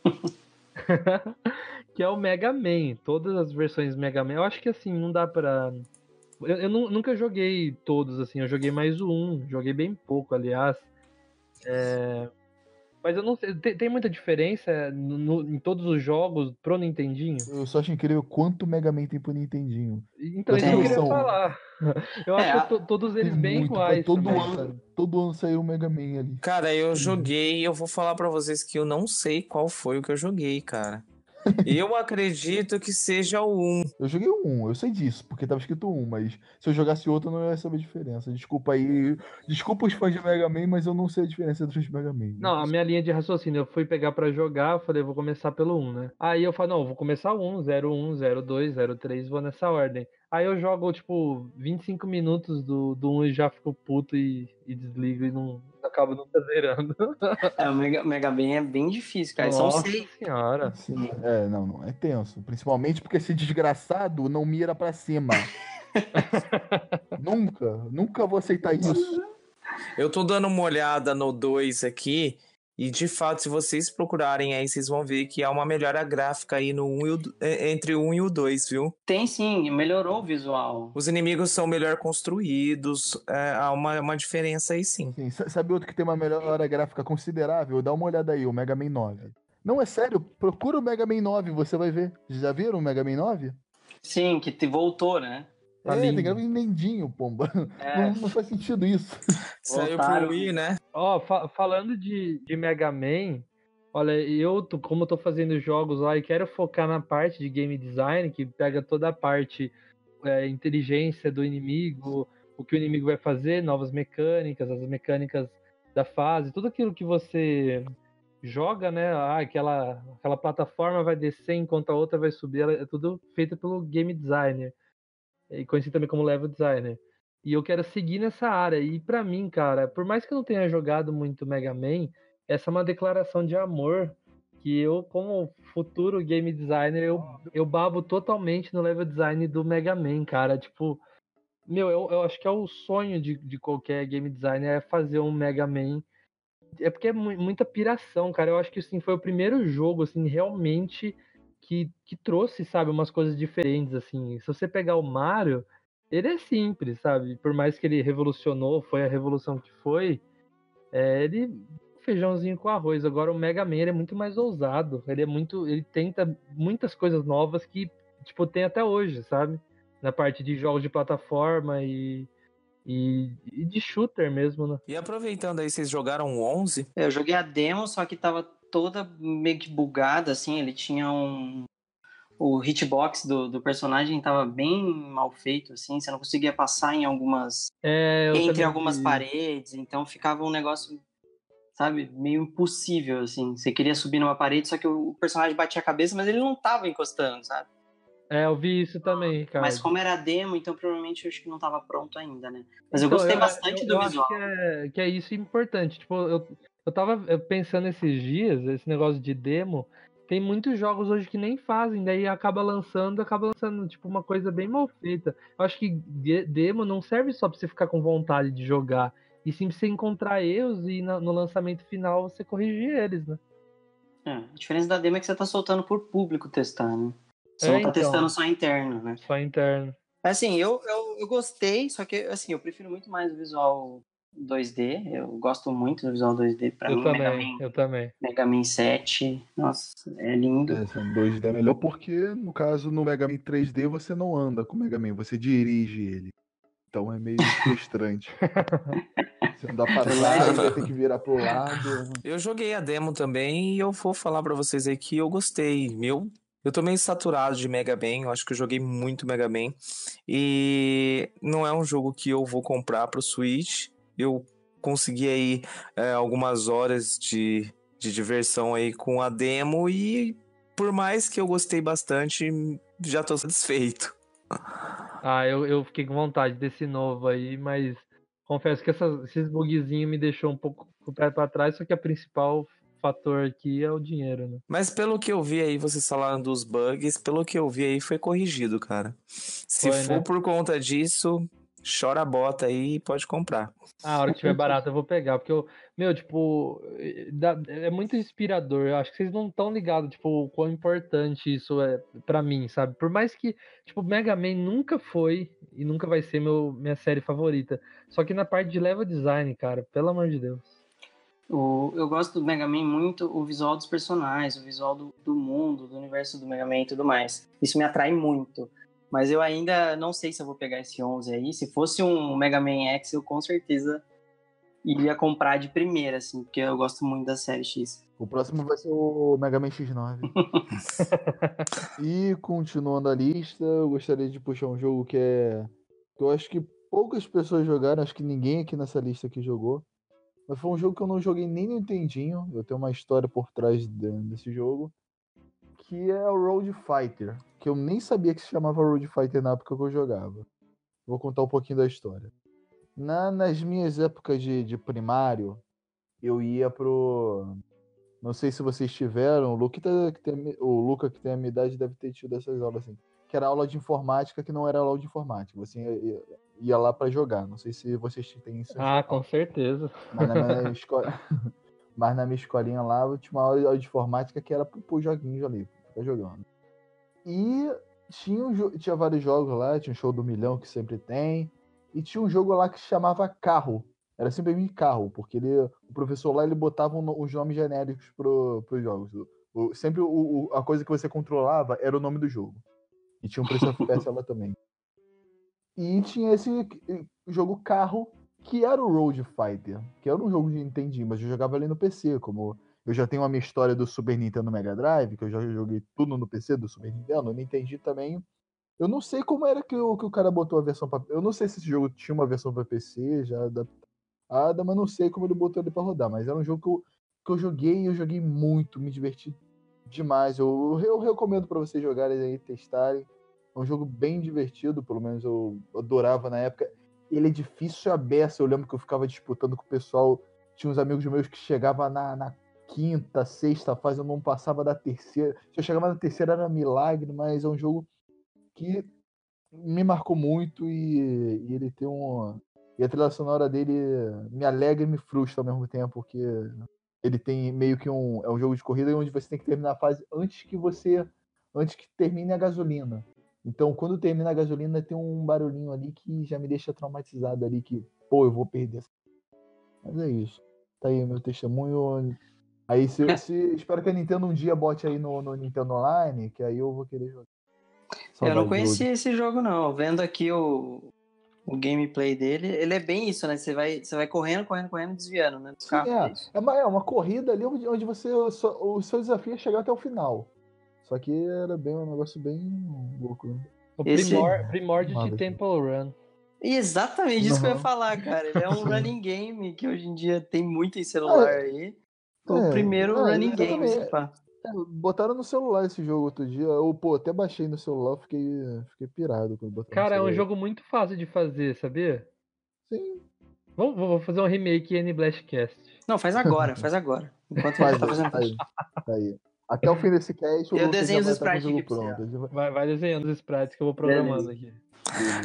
que é o Mega Man. Todas as versões Mega Man. Eu acho que assim, não dá pra. Eu, eu nu- nunca joguei todos, assim, eu joguei mais o um, joguei bem pouco, aliás. É, Mas eu não sei, tem, tem muita diferença no- no- em todos os jogos pro Nintendinho? Eu só acho incrível quanto Mega Man tem pro Nintendinho. Então, isso que eu queria falar. Eu É, acho todos eles Tem bem muito, iguais. todo também, ano, sabe? todo ano saiu um Mega Man ali. Cara, eu joguei e eu vou falar pra vocês que eu não sei qual foi o que eu joguei, cara. Eu acredito que seja o 1. Eu joguei o 1, eu sei disso, porque tava escrito 1, mas se eu jogasse outro eu não ia saber a diferença. Desculpa aí. Desculpa os fãs de Mega Man, mas eu não sei a diferença entre os Mega Man. Não, a minha linha de raciocínio, eu fui pegar pra jogar, eu falei, vou começar pelo 1, né? Aí eu falo, não, vou começar o 1, 01, 02, 03, vou nessa ordem. Aí eu jogo, tipo, 25 minutos do, do 1 e já fico puto e, e desligo e não acabo nunca zerando. É, o Mega, Mega Man é bem difícil, cara. São Nossa seis. senhora. Sim, é, não, não, é tenso. Principalmente porque esse desgraçado não mira pra cima. nunca, nunca vou aceitar isso. Eu tô dando uma olhada no 2 aqui. E de fato, se vocês procurarem aí, vocês vão ver que há uma melhora gráfica aí no 1 e o, entre o 1 e o 2, viu? Tem sim, melhorou o visual. Os inimigos são melhor construídos. é, há uma, uma diferença aí sim. Sim, sa- sabe outro que tem uma melhora gráfica considerável? Dá uma olhada aí, o Mega Man 9. Não, é sério, procura o Mega Man 9, você vai ver. Já viram o Mega Man 9? Sim, que te voltou, né? Tá é, lindo. tem lindinho, pomba. É. Não, não faz sentido isso. Saiu pro Wii, né? Ó, fa- falando de, de Mega Man, olha, eu, como eu tô fazendo jogos lá e quero focar na parte de game design, que pega toda a parte é, inteligência do inimigo, o que o inimigo vai fazer, novas mecânicas, as mecânicas da fase, tudo aquilo que você joga, né? Ah, aquela, aquela plataforma vai descer enquanto a outra vai subir, ela- é tudo feito pelo game designer, conhecido também como level designer. E eu quero seguir nessa área. E pra mim, cara, por mais que eu não tenha jogado muito Mega Man, essa é uma declaração de amor que eu, como futuro game designer, eu, eu babo totalmente no level design do Mega Man, cara. Tipo, meu, eu, eu acho que é o sonho de, de qualquer game designer é fazer um Mega Man. É porque é mu- muita piração, cara. Eu acho que assim, foi o primeiro jogo, assim, realmente que, que trouxe, sabe, umas coisas diferentes, assim. Se você pegar o Mario, ele é simples, sabe? Por mais que ele revolucionou, foi a revolução que foi, é, ele feijãozinho com arroz. Agora o Mega Man ele é muito mais ousado. Ele é muito, ele tenta muitas coisas novas que tipo tem até hoje, sabe? Na parte de jogos de plataforma e e, e de shooter mesmo, né? E aproveitando aí, vocês jogaram o 11? É, Eu joguei a demo, só que tava toda meio que bugada, assim. Ele tinha um. O hitbox do, do personagem tava bem mal feito, assim. Você não conseguia passar em algumas. É, eu entre algumas vi. paredes. Então ficava um negócio, sabe, meio impossível, assim. Você queria subir numa parede, só que o personagem batia a cabeça, mas ele não tava encostando, sabe? É, eu vi isso também, cara. Mas como era demo, então provavelmente eu acho que não tava pronto ainda, né? Mas eu Então, gostei bastante eu- do eu visual. Acho que, é, que é isso importante. Tipo, eu, eu tava eh, pensando esses dias, esse negócio de demo. Tem muitos jogos hoje que nem fazem, daí acaba lançando, acaba lançando, tipo, uma coisa bem mal feita. Eu acho que de- demo não serve só pra você ficar com vontade de jogar, e sim pra você encontrar erros e na- no lançamento final você corrigir eles, né? É, a diferença da demo é que você tá soltando por público testar, né? Você É, não tá então. testando só interno, né? Só interno. Assim, eu, eu, eu gostei, só que assim, eu prefiro muito mais o visual 2D. Eu gosto muito do visual 2D. Pra eu mim, Mega também, Man, eu também. Mega Man 7, nossa, é lindo. É, são 2D é melhor porque, no caso, no Mega Man 3D você não anda com o Mega Man, você dirige ele. Então é meio frustrante. Você andar pra trás, você tem que virar pro lado. Eu joguei a demo também e eu vou falar pra vocês aí que eu gostei. Meu, eu tô meio saturado de Mega Man, eu acho que eu joguei muito Mega Man. E não é um jogo que eu vou comprar pro Switch. Eu consegui aí é, algumas horas de, de diversão aí com a demo e por mais que eu gostei bastante, já tô satisfeito. Ah, eu, eu fiquei com vontade desse novo aí, mas confesso que essas- esses bugzinhos me deixou um pouco com o pé pra trás, só que a principal fator aqui é o dinheiro, né? Mas pelo que eu vi aí, vocês falaram dos bugs, pelo que eu vi aí, foi corrigido, cara. Se Foi, for né? por conta disso, chora a bota aí e pode comprar. Ah, a hora que tiver barato eu vou pegar, porque eu, meu, tipo, é muito inspirador. Eu acho que vocês não estão ligados, tipo, o quão importante isso é pra mim, sabe? Por mais que, tipo, Mega Man nunca foi e nunca vai ser meu, minha série favorita. Só que na parte de level design, cara, pelo amor de Deus. O, eu gosto do Mega Man muito o visual dos personagens, o visual do, do mundo, do universo do Mega Man e tudo mais. Isso me atrai muito. Mas eu ainda não sei se eu vou pegar esse 11 aí. Se fosse um Mega Man X, eu com certeza iria comprar de primeira, assim, porque eu gosto muito da série X. O próximo vai ser o Mega Man X9. E continuando a lista, eu gostaria de puxar um jogo que é. que eu acho que poucas pessoas jogaram, acho que ninguém aqui nessa lista aqui jogou. Mas foi um jogo que eu não joguei nem no Nintendinho. Eu tenho uma história por trás de- desse jogo. Que é o Road Fighter. Que eu nem sabia que se chamava Road Fighter na época que eu jogava. Vou contar um pouquinho da história. Na- nas minhas épocas de, de primário, eu ia pro. Não sei se vocês tiveram, o Luca, que tem, o Luca que tem a minha idade deve ter tido essas aulas assim. Que era aula de informática que não era aula de informática. Você ia, ia- ia lá pra jogar. Não sei se vocês têm isso. Ah, com certeza. Mas na minha, esco- mas na minha escolinha lá, eu tinha uma aula de informática que era pro, pro joguinhos ali, ficar jogando. E tinha, um tinha vários jogos lá, tinha um show do milhão que sempre tem. E tinha um jogo lá que se chamava Carro. Era simplesmente carro, porque ele, o professor lá ele botava um os nomes genéricos pro, pros jogos. O- sempre o- o- a coisa que você controlava era o nome do jogo. E tinha um preço FPS lá também. E tinha esse jogo carro que era o Road Fighter, que era um jogo de Nintendo, mas eu jogava ali no PC, como eu já tenho a minha história do Super Nintendo Mega Drive, que eu já joguei tudo no PC do Super Nintendo, no Nintendo também. Eu não sei como era que o, que o cara botou a versão pra... Eu não sei se esse jogo tinha uma versão pra PC já adaptada, mas não sei como ele botou ele pra rodar. Mas era um jogo que eu, que eu joguei e eu joguei muito, me diverti demais. Eu, eu recomendo pra vocês jogarem aí, testarem. É um jogo bem divertido, pelo menos eu adorava na época. Ele é difícil a beça. Eu lembro que eu ficava disputando com o pessoal. Tinha uns amigos meus que chegavam na, na quinta, sexta fase, eu não passava da terceira. Se eu chegava na terceira era milagre, mas é um jogo que me marcou muito e, e ele tem um. E a trilha sonora dele me alegra e me frustra ao mesmo tempo, porque ele tem meio que um. É um jogo de corrida onde você tem que terminar a fase antes que você. Antes que termine a gasolina. Então, quando termina a gasolina, tem um barulhinho ali que já me deixa traumatizado ali, que, pô, eu vou perder. Mas é isso. Tá aí meu testemunho. Aí, se, se- espero que a Nintendo um dia bote aí no, no Nintendo Online, que aí eu vou querer jogar. Eu não conhecia esse jogo, não. Vendo aqui o, o gameplay dele, ele é bem isso, né? Você vai, você vai correndo, correndo, correndo, desviando, né? Sim, é. é. É uma, é uma corrida ali onde, onde você. só- o seu desafio é chegar até o final. Só que era bem um negócio bem louco. né? O Esse- primor, primórdio de Manda, Temple Run. E exatamente isso que eu ia Uhum. falar, cara. Ele é um running game que hoje em dia tem muito em celular aí. O É, primeiro é, running game, pá. Botaram no celular esse jogo outro dia. Eu, pô, até baixei no celular, fiquei, fiquei pirado quando botaram Cara, é um jogo muito fácil de fazer, sabia? Sim, Vamos, vou fazer um remake N Blastcast. Não, faz agora, faz agora. Enquanto faz gente tá fazendo aí, tá aí. Até o fim desse cast, o Eu desenho os o sprites jogo aqui pra pronto. Vai, vai desenhando os sprites que eu vou programando aqui.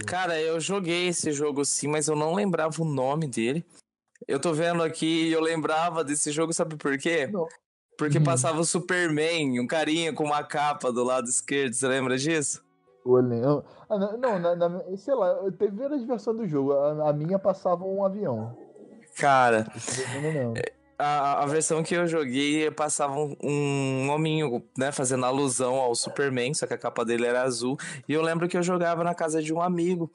Cara, eu joguei esse jogo sim, mas eu não lembrava o nome dele. Eu tô vendo aqui e eu lembrava desse jogo, sabe por quê? Não. Porque Uhum. passava o Superman, um carinha com uma capa do lado esquerdo, você lembra disso? O Leão. Ah, não, não, na, na- sei lá, teve várias versões do jogo. A, a minha passava um avião. Cara, eu não lembro. A, a versão que eu joguei passava um, um hominho, né, fazendo alusão ao Superman, só que a capa dele era azul. E eu lembro que eu jogava na casa de um amigo.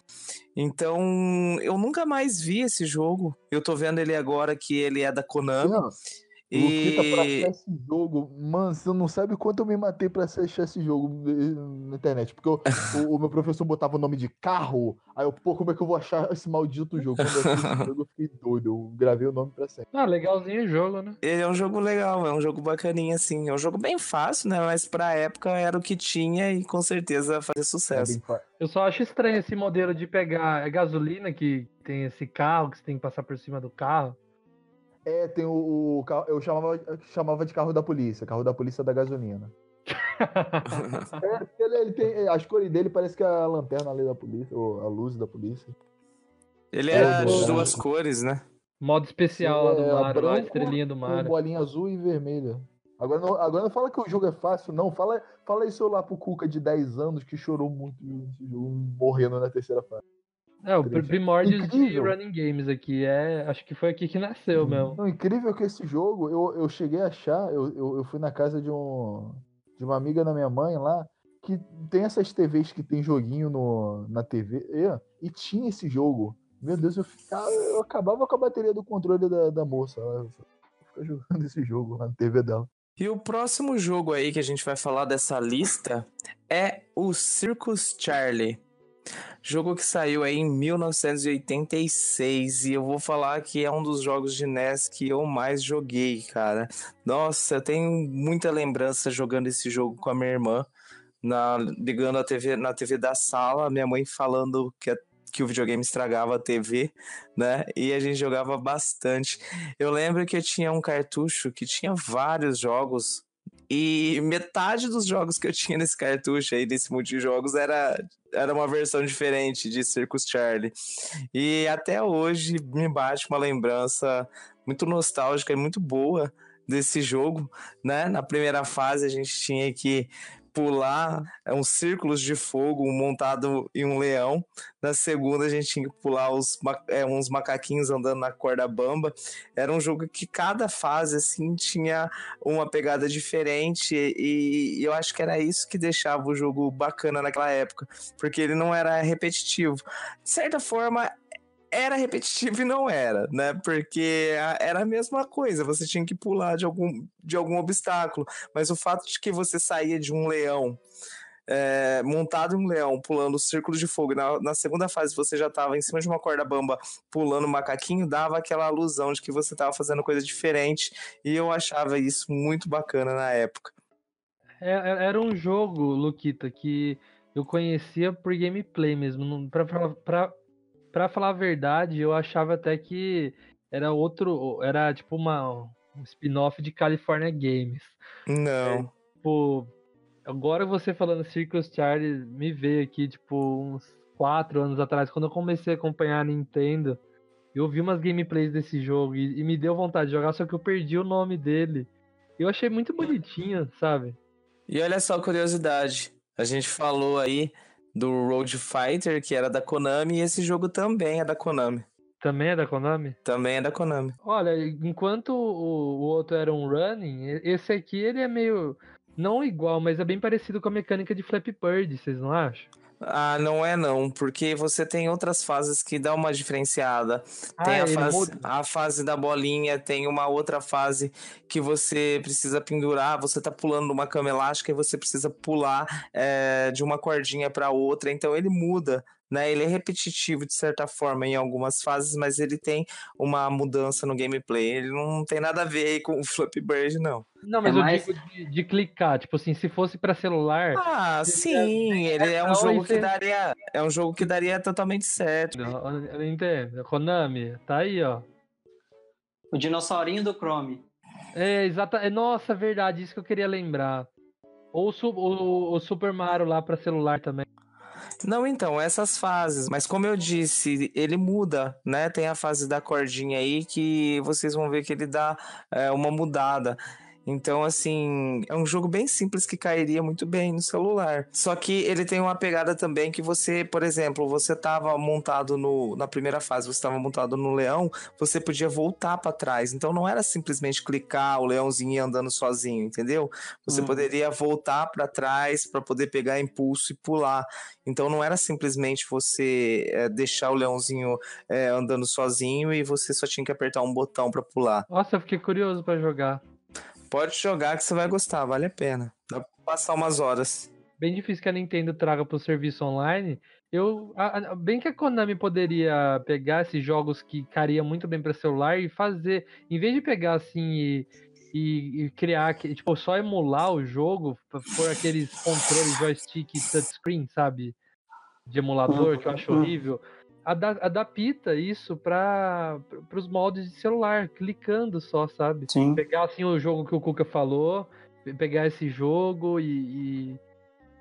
Então, eu nunca mais vi esse jogo. Eu tô vendo ele agora que ele é da Konami. Luquita, pra E achar esse jogo, mano, você não sabe quanto eu me matei pra achar esse jogo eh, na internet. Porque eu- o, o meu professor botava o nome de carro, aí eu, pô, como é que eu vou achar esse maldito jogo? Quando eu achei esse jogo, eu fiquei doido, eu gravei o nome pra sempre. Ah, legalzinho o jogo, né? ele é um jogo legal, é um jogo bacaninha, assim. É um jogo bem fácil, né? Mas pra época era o que tinha e com certeza fazia É sucesso. fa- Eu só acho estranho esse modelo de pegar é gasolina que tem esse carro, que você tem que passar por cima do carro. É, tem o, o eu chamava, chamava de carro da polícia, carro da polícia da gasolina. É, ele, ele tem, as cores dele parece que é a lanterna ali da polícia, ou a luz da polícia. Ele É, era o de do- duas cores, né? Modo especial lá do É, mar, lá, a estrelinha do mar. bolinha azul e vermelha. Agora não, agora não fala que o jogo é fácil, não. Fala, fala isso lá pro Cuca de 10 anos que chorou muito esse jogo, morrendo na terceira fase. É, o pri- triste. primórdios de running games aqui. É, acho que foi aqui que nasceu mesmo. Não, incrível que esse jogo, eu, eu cheguei a achar, eu, eu, eu fui na casa de um de uma amiga da minha mãe lá, que tem essas TVs que tem joguinho no, na TV, e, e tinha esse jogo. Meu Deus, eu, ficava, eu acabava com a bateria do controle da, da moça. Ela fica jogando esse jogo lá na TV dela. E o próximo jogo aí que a gente vai falar dessa lista é o Circus Charlie. Jogo que saiu aí em 1986 e eu vou falar que é um dos jogos de NES que eu mais joguei, cara. Nossa, eu tenho muita lembrança jogando esse jogo com a minha irmã, na, ligando a TV, na TV da sala, minha mãe falando que, a, que o videogame estragava a TV, né? E a gente jogava bastante. Eu lembro que eu tinha um cartucho que tinha vários jogos e metade dos jogos que eu tinha nesse cartucho aí, desse multijogos, era, era uma versão diferente de Circus Charlie. E até hoje me bate uma lembrança muito nostálgica e muito boa desse jogo, né? Na primeira fase a gente tinha que pular é, uns círculos de fogo montado em um leão. Na segunda, a gente tinha que pular os, é, uns macaquinhos andando na corda bamba. Era um jogo que cada fase assim tinha uma pegada diferente e, e eu acho que era isso que deixava o jogo bacana naquela época, porque ele não era repetitivo. De certa forma, era repetitivo e não era, né? Porque era a mesma coisa, você tinha que pular de algum, de algum obstáculo, mas o fato de que você saía de um leão, é, montado em um leão, pulando círculos de fogo, na, na segunda fase você já estava em cima de uma corda bamba pulando macaquinho, dava aquela alusão de que você estava fazendo coisa diferente, e eu achava isso muito bacana na época. É, era um jogo, Luquita, que eu conhecia por gameplay mesmo, pra, pra, pra Pra falar a verdade, eu achava até que era outro. Era tipo uma, um spin-off de California Games. Não. É, tipo, agora você falando Circus Charlie me veio aqui, tipo, uns quatro anos atrás, quando eu comecei a acompanhar a Nintendo, eu vi umas gameplays desse jogo e, e me deu vontade de jogar, só que eu perdi o nome dele. Eu achei muito bonitinho, sabe? E olha só a curiosidade. A gente falou aí do Road Fighter, que era da Konami, e esse jogo também é da Konami. Também é da Konami? Também é da Konami. Olha, enquanto o, o outro era um running, esse aqui ele é meio. Não igual, mas é bem parecido com a mecânica de Flappy Bird, vocês não acham? Ah, não é não, porque você tem outras fases que dá uma diferenciada. Ah, tem a fase, a fase da bolinha, tem uma outra fase que você precisa pendurar, você tá pulando numa cama elástica e você precisa pular é, de uma cordinha para outra, então ele muda. Né, ele é repetitivo de certa forma em algumas fases, mas ele tem uma mudança no gameplay. Ele não tem nada a ver aí com o Flappy Bird, não. Não, mas É eu mais- digo de, de clicar. Tipo assim, se fosse pra celular. Ah, sim, ele é um jogo que daria, é um jogo que daria totalmente certo. Eu, eu entendo. Konami, tá aí, ó. O dinossaurinho do Chrome. É, exata. é, Nossa, verdade, isso que eu queria lembrar. Ou o, o- o Super Mario lá pra celular também. Não, então, essas fases, mas como eu disse, ele muda, né? Tem a fase da cordinha aí que vocês vão ver que ele dá é, uma mudada. Então, assim, é um jogo bem simples que cairia muito bem no celular. Só que ele tem uma pegada também que você, por exemplo, você tava montado no, na primeira fase, você estava montado no leão, você podia voltar para trás. Então não era simplesmente clicar o leãozinho ir andando sozinho, entendeu? Você Hum. poderia voltar para trás para poder pegar impulso e pular. Então não era simplesmente você é, deixar o leãozinho é, andando sozinho e você só tinha que apertar um botão para pular. Nossa, eu fiquei curioso pra jogar. Pode jogar que você vai gostar, vale a pena. Dá pra passar umas horas. Bem difícil que a Nintendo traga pro serviço online. Eu, a- a- bem que a Konami poderia pegar esses jogos que cariam muito bem pra celular e fazer, em vez de pegar assim e, e- e criar, tipo, só emular o jogo, por aqueles controles joystick touchscreen, sabe? De emulador, que eu acho Uhum. horrível. Ada- Adapta isso para os moldes de celular, clicando só, sabe? Sim. pegar assim o jogo que o Kuka falou, pe- pegar esse jogo e. e-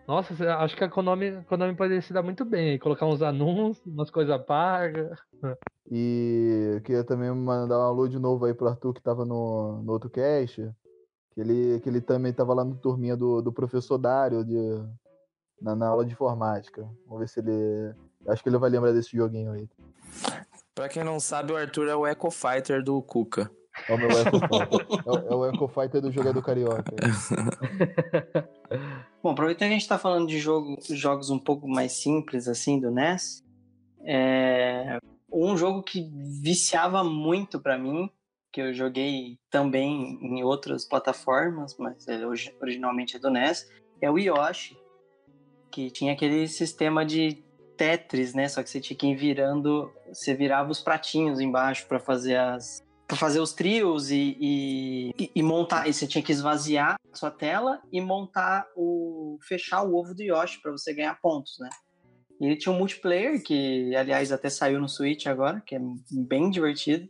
Nossa, acho que a Konami, a Konami poderia se dar muito bem aí, colocar uns anúncios, umas coisas pagas. E eu queria também mandar um alô de novo aí pro Arthur que tava no, no outro cast. Que ele, que ele também tava lá no turminha do, do professor Dário de, na, na aula de informática. Vamos ver se ele. Acho que ele vai lembrar desse joguinho aí. Pra quem não sabe, o Arthur é o Echo Fighter do Kuka. É o meu Echo Fighter. É, o- é o Echo Fighter do jogador carioca. Bom, aproveitando que a gente tá falando de jogo, jogos um pouco mais simples, assim, do NES, é... um jogo que viciava muito pra mim, que eu joguei também em outras plataformas, mas ele origi- originalmente é do NES, é o Yoshi, que tinha aquele sistema de Tetris, né? Só que você tinha que ir virando, você virava os pratinhos embaixo para fazer as para fazer os trios e, e, e- e montar, e você tinha que esvaziar a sua tela e montar o fechar o ovo do Yoshi para você ganhar pontos, né? E ele tinha um multiplayer que, aliás, até saiu no Switch agora, que é bem divertido.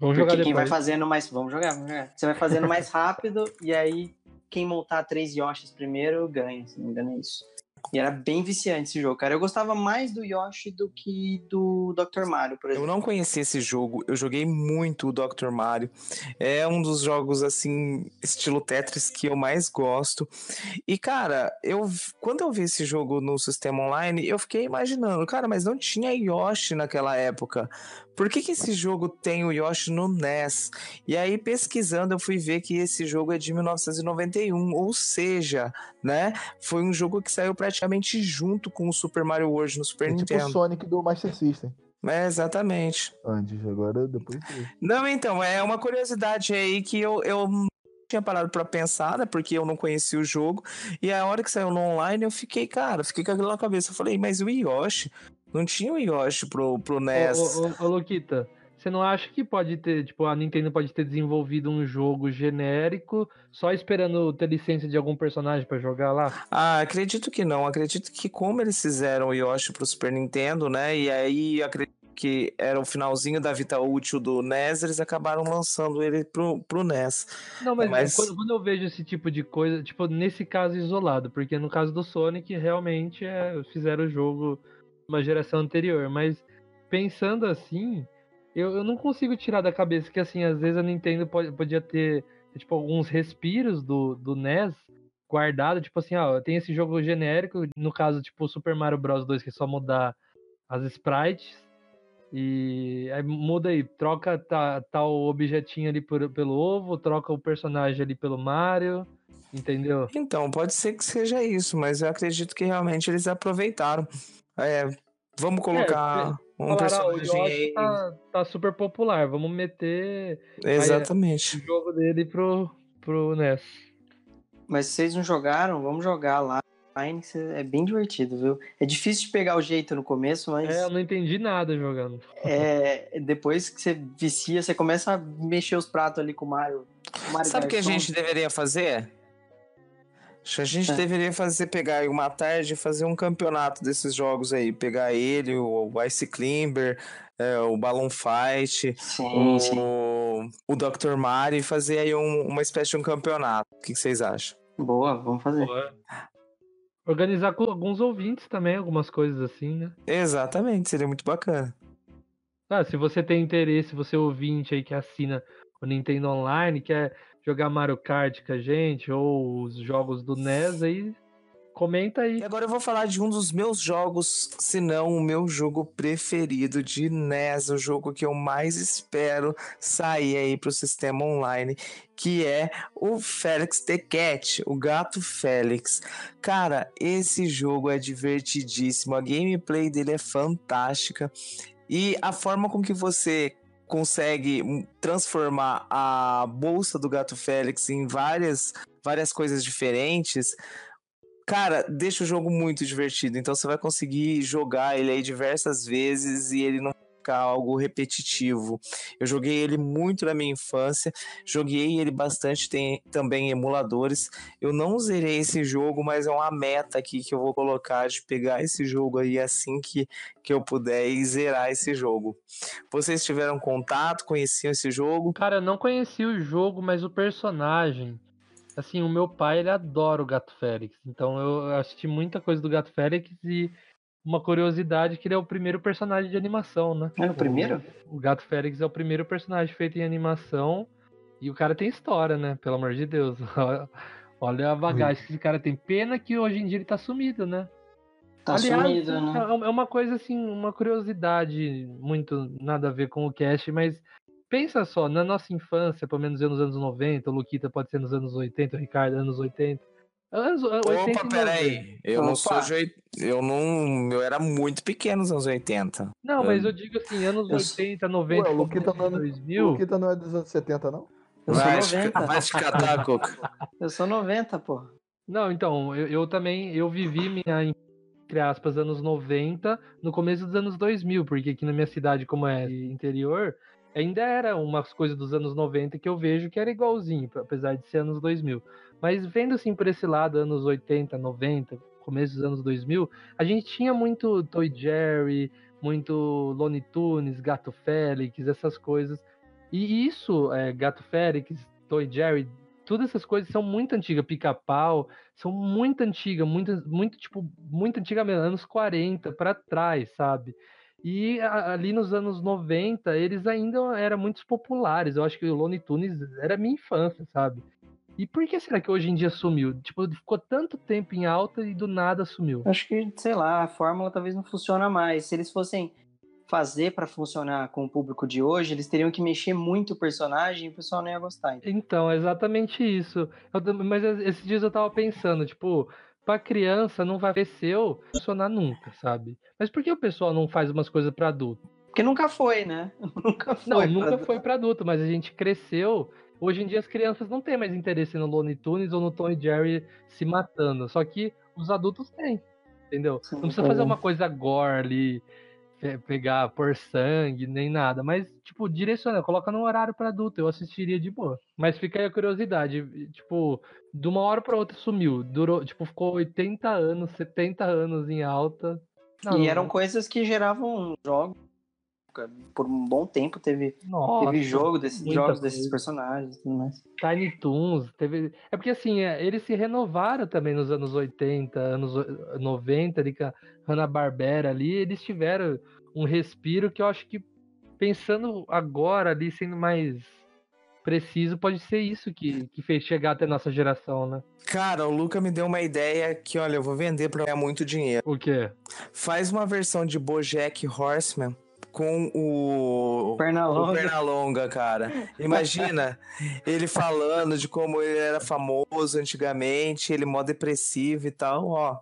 Vamos Porque jogar quem vai depois. fazendo mais. Vamos jogar, vamos jogar. Você vai fazendo mais rápido e aí quem montar três Yoshis primeiro ganha, se não me engano é isso. E era bem viciante esse jogo, cara. Eu gostava mais do Yoshi do que do Dr. Mario, por Eu exemplo. não conhecia esse jogo, eu joguei muito o Dr. Mario. É um dos jogos assim, estilo Tetris que eu mais gosto. E cara, eu quando eu vi esse jogo no sistema online, eu fiquei imaginando, cara, mas não tinha Yoshi naquela época. Por que, que esse jogo tem o Yoshi no NES? E aí, pesquisando, eu fui ver que esse jogo é de 1991, ou seja, né? Foi um jogo que saiu praticamente junto com o Super Mario World no Super É tipo o Nintendo. Sonic do Master System. É, exatamente. Antes, agora depois. Não, então, é uma curiosidade aí que eu, eu tinha parado pra pensar, né? Porque eu não conhecia o jogo. E a hora que saiu no online, eu fiquei, cara, fiquei com aquilo na cabeça. Eu falei, mas o Yoshi? Não tinha o Yoshi pro, pro NES. Ô, ô, ô, ô, Luquita, você não acha que pode ter, tipo, a Nintendo pode ter desenvolvido um jogo genérico só esperando ter licença de algum personagem pra jogar lá? Ah, acredito que não. Acredito que como eles fizeram o Yoshi pro Super Nintendo, né? E aí acredito que era o finalzinho da vida útil do NES, eles acabaram lançando ele pro, pro NES. Não, mas, Mas- Quando, quando eu vejo esse tipo de coisa, tipo, nesse caso isolado, porque no caso do Sonic, realmente é, fizeram o jogo uma geração anterior, mas pensando assim, eu, eu não consigo tirar da cabeça que, assim, às vezes a Nintendo pode, podia ter, tipo, alguns respiros do, do NES guardado, tipo assim, ó, tem esse jogo genérico, no caso, tipo, Super Mario Bros 2, que é só mudar as sprites, e aí muda aí, troca tá, tal objetinho ali por- pelo ovo, troca o personagem ali pelo Mario, entendeu? Então, pode ser que seja isso, mas eu acredito que realmente eles aproveitaram. É, vamos colocar um Falaram, ah, o aí. tá, tá super popular, vamos meter Exatamente. o jogo dele pro, pro NES. Mas se vocês não jogaram, vamos jogar lá. É bem divertido, viu? É difícil de pegar o jeito no começo, mas É, eu não entendi nada jogando. é, depois que você vicia, você começa a mexer os pratos ali com o Mario. o Mario Sabe o que a gente deveria fazer? Acho que a gente É. deveria fazer, pegar aí uma tarde e fazer um campeonato desses jogos aí. Pegar ele, o, o Ice Climber, é, o Balloon Fight, Sim, sim. o, o Dr. Mario e fazer aí um- uma espécie de um campeonato. O que, que vocês acham? Boa, vamos fazer. Organizar com alguns ouvintes também, algumas coisas assim, né? Exatamente, seria muito bacana. Ah, se você tem interesse, você ouvinte aí que assina o Nintendo Online, quer jogar Mario Kart com a gente, ou os jogos do NES, aí comenta aí. E agora eu vou falar de um dos meus jogos, se não o meu jogo preferido de NES, o jogo que eu mais espero sair aí pro sistema online, que é o Félix the Cat, o gato Félix. Cara, esse jogo é divertidíssimo, a gameplay dele é fantástica e a forma com que você consegue transformar a bolsa do gato Félix em várias várias coisas diferentes Cara, deixa o jogo muito divertido. Então você vai conseguir jogar ele aí diversas vezes e ele não ficar algo repetitivo. Eu joguei ele muito na minha infância, joguei ele bastante tem também em emuladores. Eu não zerei esse jogo, mas é uma meta aqui que eu vou colocar de pegar esse jogo aí assim que, que eu puder e zerar esse jogo. Vocês tiveram contato, conheciam esse jogo? Cara, eu não conheci o jogo, mas o personagem. Assim, o meu pai, ele adora o Gato Félix. Então eu assisti muita coisa do Gato Félix e uma curiosidade que ele é o primeiro personagem de animação, né? É o primeiro? O Gato Félix é o primeiro personagem feito em animação e o cara tem história, né? Pelo amor de Deus. Olha a bagagem que esse cara tem. Pena que hoje em dia ele tá sumido, né? Tá Aliás, sumido, né? É é uma coisa assim, uma curiosidade muito nada a ver com o cast, mas pensa só, na nossa infância, pelo menos eu nos anos 90, o Luquita pode ser nos anos 80, o Ricardo anos 80. Anos 80 Opa, 90. peraí. Eu não Opa. sou de. Eu não. Eu era muito pequeno nos anos 80. Não, mas eu digo assim, anos Eu- 80, 90, Ué, o Luquita não, 2000. o Luquita não é dos anos 70, não? Eu sou Vai te, 90. vai te catar, Coca. Eu sou 90, pô. Não, então, eu, eu também, eu vivi minha, entre aspas, anos 90, no começo dos anos 2000, porque aqui na minha cidade, como é interior, ainda era umas coisas dos anos 90 que eu vejo que era igualzinho, apesar de ser anos 2000. Mas vendo assim por esse lado, anos 80, 90, começo dos anos 2000, a gente tinha muito Toy Jerry, muito Looney Tunes, Gato Félix, essas coisas. E isso, é, Gato Félix, Toy Jerry, todas essas coisas são muito antigas, pica-pau, são muito antigas, muito, muito, tipo, muito antiga mesmo, anos 40 para trás, sabe? E ali nos anos 90, eles ainda eram muito populares. Eu acho que o Looney Tunes era minha infância, sabe? E por que será que hoje em dia sumiu? Tipo, ficou tanto tempo em alta e do nada sumiu. Acho que, sei lá, a fórmula talvez não funciona mais. Se eles fossem fazer pra funcionar com o público de hoje, eles teriam que mexer muito o personagem e o pessoal não ia gostar. Então, é exatamente isso. Eu mas es- esses dias eu tava pensando, tipo, pra criança não vai cresceu funcionar nunca, sabe? Mas por que o pessoal não faz umas coisas pra adulto? Porque nunca foi, né? Nunca foi. Não, nunca foi pra adulto, mas a gente cresceu. Hoje em dia as crianças não têm mais interesse no Looney Tunes ou no Tom e Jerry se matando. Só que os adultos têm, entendeu? Sim, não precisa fazer é. uma coisa gore pegar, pôr sangue, nem nada. Mas, tipo, direciona, coloca num horário pra adulto. Eu assistiria de boa. Mas fica aí a curiosidade. Tipo, de uma hora pra outra sumiu. Durou, tipo, ficou 80 anos, 70 anos em alta. Não, E eram coisas que geravam jogos. Por um bom tempo teve, nossa, teve jogo desses jogos desses coisa. personagens e tudo mais. Tiny Toons, teve. É porque assim, é, eles se renovaram também nos anos 80, anos o- 90, ali com a Hanna-Barbera ali, eles tiveram um respiro que eu acho que, pensando agora ali, sendo mais preciso, pode ser isso que, que fez chegar até nossa geração, né? Cara, o Luca me deu uma ideia que, olha, eu vou vender pra ganhar muito dinheiro. O quê? Faz uma versão de Bojack Horseman com o. Perna O longa. Pernalonga, cara. Imagina ele falando de como ele era famoso antigamente, ele mó depressivo e tal, ó.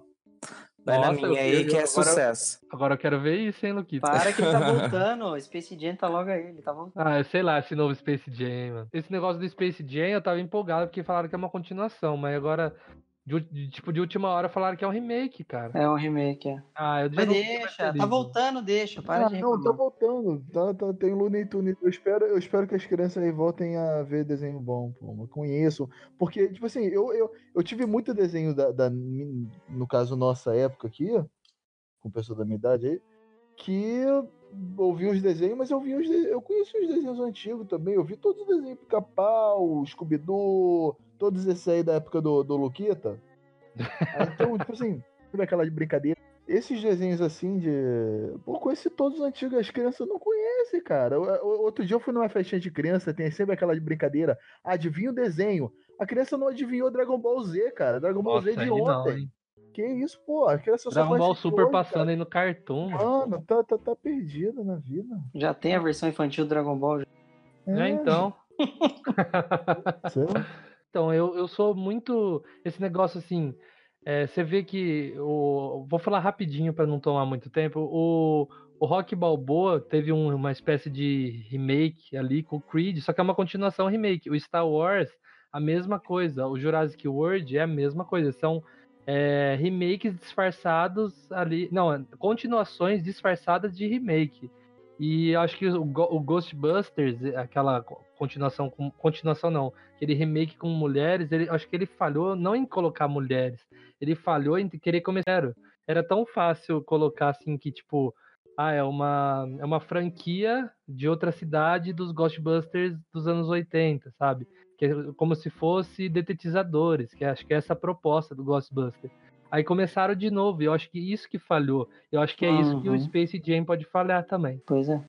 Vai na Nossa, minha eu- aí que é agora- sucesso. Agora eu quero ver isso, hein, Luquita? Para que ele tá voltando. O Space Jam tá logo aí. Ele tá voltando. Ah, eu sei lá, esse novo Space Jam, mano. Esse negócio do Space Jam eu tava empolgado porque falaram que é uma continuação, mas agora, de, de- tipo, de última hora falaram que é um remake, cara. É um remake, é. Ah, eu já Mas deixa, tá voltando, deixa. Para Ah, de não, tá voltando. Tá, tá- tem Looney Tunes. Eu espero, eu espero que as crianças aí voltem a ver desenho bom, pô. Eu conheço. Porque, tipo assim, eu, eu, eu tive muito desenho da, da no caso, nossa época aqui, com pessoa da minha idade aí, que eu ouvi os desenhos, mas eu vi os de- eu conheço os desenhos antigos também. Eu vi todos os desenhos Pica-Pau, Scooby-Doo, todos esses aí da época do, do Luquita. Então, tipo assim, sabe aquela de brincadeira? Esses desenhos assim de. Pô, conheci todos os antigos, as crianças não conhecem, cara. Outro dia eu fui numa festinha de criança, tem sempre aquela de brincadeira. Adivinha o desenho. A criança não adivinhou Dragon Ball Z, cara. Dragon Ball Nossa, Z de não, ontem. hein? que isso, pô? A criança só Dragon Ball de Super hoje, passando cara. aí no cartoon, mano. Mano, tá, tá, tá perdida na vida. Já tem a versão infantil do Dragon Ball. já. Já É, então. lá. Então, eu, eu sou muito. Esse negócio assim. é, você vê que. O, vou falar rapidinho para não tomar muito tempo. O, o Rock Balboa teve um- uma espécie de remake ali com o Creed, só que é uma continuação remake. O Star Wars, a mesma coisa. O Jurassic World é a mesma coisa. São é, remakes disfarçados ali. Não, continuações disfarçadas de remake. E acho que o, Ghostbusters, aquela co- continuação com continuação não, aquele remake com mulheres, ele acho que ele falhou não em colocar mulheres, ele falhou em querer começar. Era tão fácil colocar assim que tipo, ah, é uma é uma franquia de outra cidade dos Ghostbusters dos anos 80, sabe? Que é como se fosse detetizadores, que acho que é essa a proposta do Ghostbusters. Aí começaram de novo, e eu acho que isso que falhou. Eu acho que é isso que o Uhum. Space Jam pode falhar também. Pois é.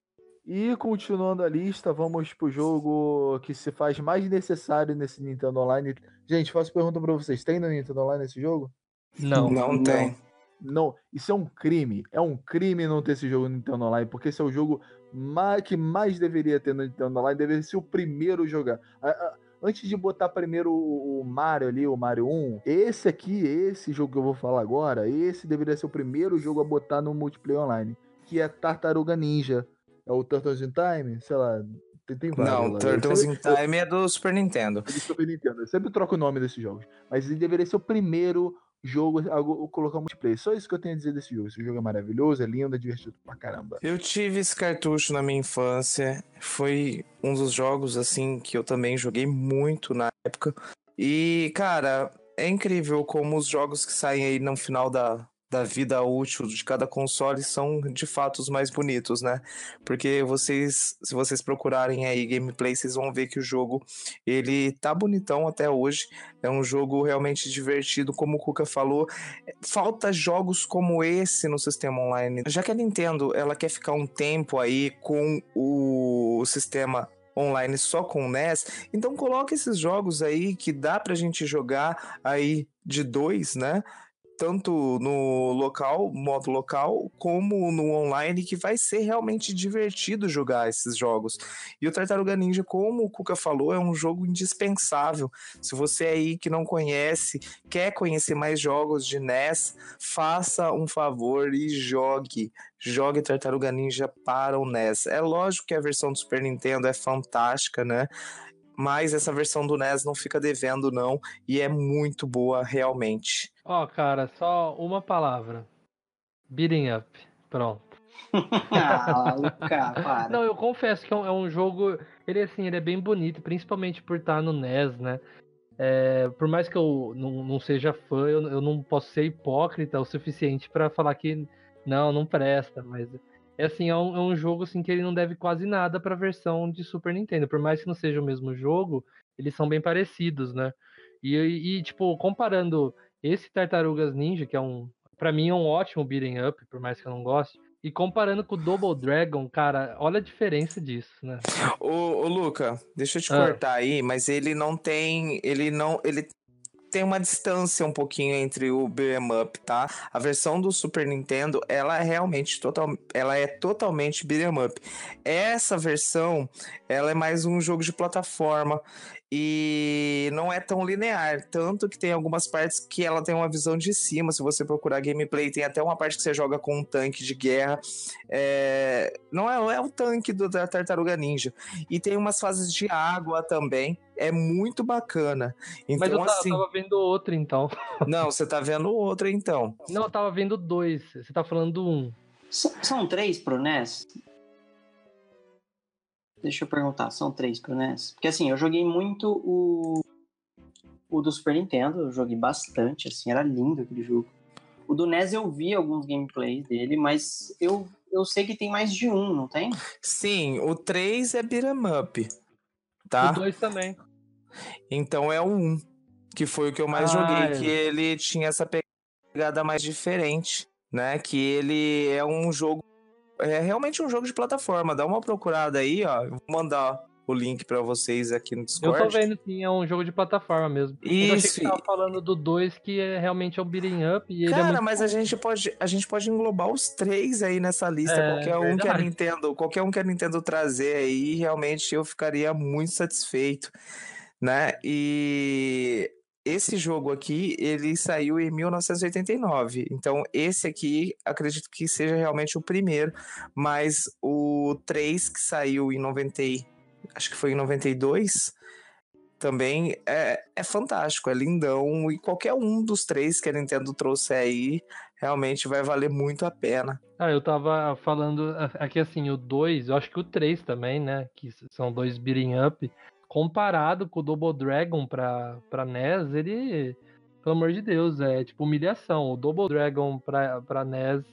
E continuando a lista, vamos pro jogo que se faz mais necessário nesse Nintendo Online. Gente, faço pergunta pra vocês: tem no Nintendo Online esse jogo? Não. Não, tem. Não, isso é um crime. É um crime não ter esse jogo no Nintendo Online, porque esse é o jogo ma- que mais deveria ter no Nintendo Online, deveria ser o primeiro jogar. A- a- antes de botar primeiro o Mario ali, o Mario 1, esse aqui, esse jogo que eu vou falar agora, esse deveria ser o primeiro jogo a botar no multiplayer online, que é Tartaruga Ninja. É o Turtles in Time, sei lá, tem, tem vários Não, lá. Turtles in Time é do Super Nintendo. do Super Nintendo. Eu sempre troco o nome desses jogos. Mas ele deveria ser o primeiro jogo a go- colocar multiplayer. Só isso que eu tenho a dizer desse jogo. Esse jogo é maravilhoso, é lindo, é divertido pra caramba. Eu tive esse cartucho na minha infância. Foi um dos jogos, assim, que eu também joguei muito na época. E, cara, é incrível como os jogos que saem aí no final da, da vida útil de cada console são, de fato, os mais bonitos, né? Porque vocês, se vocês procurarem aí gameplay, vocês vão ver que o jogo, ele tá bonitão até hoje. É um jogo realmente divertido, como o Kuka falou. Falta jogos como esse no sistema online. Já que a Nintendo ela quer ficar um tempo aí com o sistema online só com o NES, então coloca esses jogos aí que dá pra gente jogar aí de dois, né? Tanto no local, modo local, como no online, que vai ser realmente divertido jogar esses jogos. E o Tartaruga Ninja, como o Kuka falou, é um jogo indispensável. Se você aí que não conhece, quer conhecer mais jogos de NES, faça um favor e jogue. Jogue Tartaruga Ninja para o NES. É lógico que a versão do Super Nintendo é fantástica, né? Mas essa versão do NES não fica devendo, não. E é muito boa, realmente. Ó, cara, só uma palavra. Beating up. Pronto. Ah, Luca, para. Não, eu confesso que é um, é um jogo. Ele assim, ele é bem bonito, principalmente por estar no NES, né? É, por mais que eu não, não seja fã, eu, eu não posso ser hipócrita o suficiente pra falar que não, não presta, mas é assim, é um, é um jogo assim que ele não deve quase nada pra versão de Super Nintendo. Por mais que não seja o mesmo jogo, eles são bem parecidos, né? E, e tipo, comparando esse Tartarugas Ninja, que é um, Pra mim é um ótimo beating up, por mais que eu não goste. E comparando com o Double Dragon, cara, olha a diferença disso, né? Ô, ô Luca, deixa eu te Ah. cortar aí, mas ele não tem. Ele não. Ele tem uma distância um pouquinho entre o beat'em up, tá? A versão do Super Nintendo, ela é realmente total, ela é totalmente beat'em up. Essa versão, ela é mais um jogo de plataforma e não é tão linear, tanto que tem algumas partes que ela tem uma visão de cima. Se você procurar gameplay, tem até uma parte que você joga com um tanque de guerra. É, Não é, é o tanque do, da Tartaruga Ninja. E tem umas fases de água também. É muito bacana. Então, Mas eu ta- assim. tava vendo outro, então. Não, você tá vendo outra então. Não, eu tava vendo dois. Você tá falando do um. S- São três pro NES? Deixa eu perguntar, são três pro NES? Porque assim, eu joguei muito o, o do Super Nintendo, eu joguei bastante, assim, era lindo aquele jogo. O do NES eu vi alguns gameplays dele, mas eu, eu sei que tem mais de um, não tem? Sim, o 3 é beat'em up. Tá? O dois também. Então é o 1, que foi o que eu mais Ah, joguei, é. que ele tinha essa pegada mais diferente, né? Que ele é um jogo é realmente um jogo de plataforma. Dá uma procurada aí, ó. Eu vou mandar o link pra vocês aqui no Eu Discord. tô vendo sim, é um jogo de plataforma mesmo. Eu achei Isso. que você tava falando do 2, que é realmente é um beating up. E ele é Cara, mas a gente pode a gente pode englobar os três aí nessa lista, É, qualquer um que a. Nintendo, qualquer um que a Nintendo trazer aí, realmente eu ficaria muito satisfeito, né? E esse jogo aqui, ele saiu em 1989. Então, esse aqui, acredito que seja realmente o primeiro, mas o 3 que saiu em 90, e- acho que foi em 92, também é, é fantástico, é lindão. E qualquer um dos três que a Nintendo trouxe aí, realmente vai valer muito a pena. Ah, eu tava falando aqui assim, o 2, eu acho que o 3 também, né? Que são dois beating up. Comparado com o Double Dragon pra, pra NES, ele, pelo amor de Deus, é tipo humilhação. O Double Dragon pra, pra NES,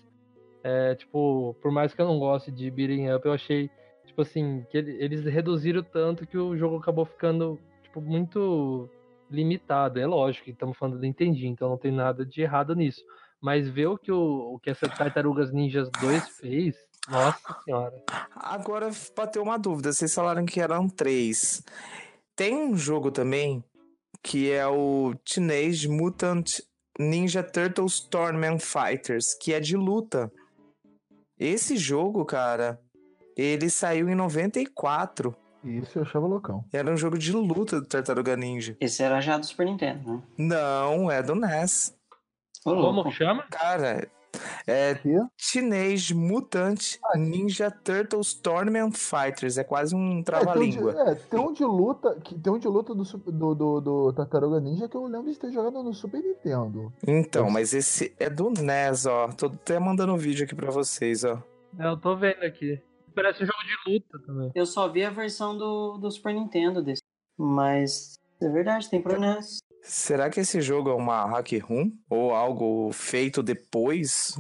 é tipo, por mais que eu não goste de beating up, eu achei, tipo assim, que ele- eles reduziram tanto que o jogo acabou ficando, tipo, muito limitado. É lógico que estamos falando do Nintendinho, então não tem nada de errado nisso. Mas ver o que, o, o que essa Tartarugas Ninjas 2 fez, nossa senhora. Agora bateu uma dúvida, vocês falaram que eram três. Tem um jogo também que é o Teenage Mutant Ninja Turtles Tournament Fighters, que é de luta. Esse jogo, cara, ele saiu em 94. Isso eu achava loucão. Era um jogo de luta do Tartaruga Ninja. Esse era já do Super Nintendo, né? Não, é do NES. Como chama? Cara, é? Teenage Mutant Ninja Turtles Tournament Fighters. É quase um É, um trava-língua. é, tem um de luta, que, tem um de luta do, do, do, do Tartaruga Ninja que eu lembro de ter jogado no Super Nintendo. Então, mas esse é do NES, ó. Tô até mandando um vídeo aqui pra vocês, ó. É, Eu tô vendo aqui. Parece um jogo de luta também. Eu só vi a versão do, do Super Nintendo desse. Mas é verdade, tem pro NES. Será que esse jogo é uma hack room? Ou algo feito depois?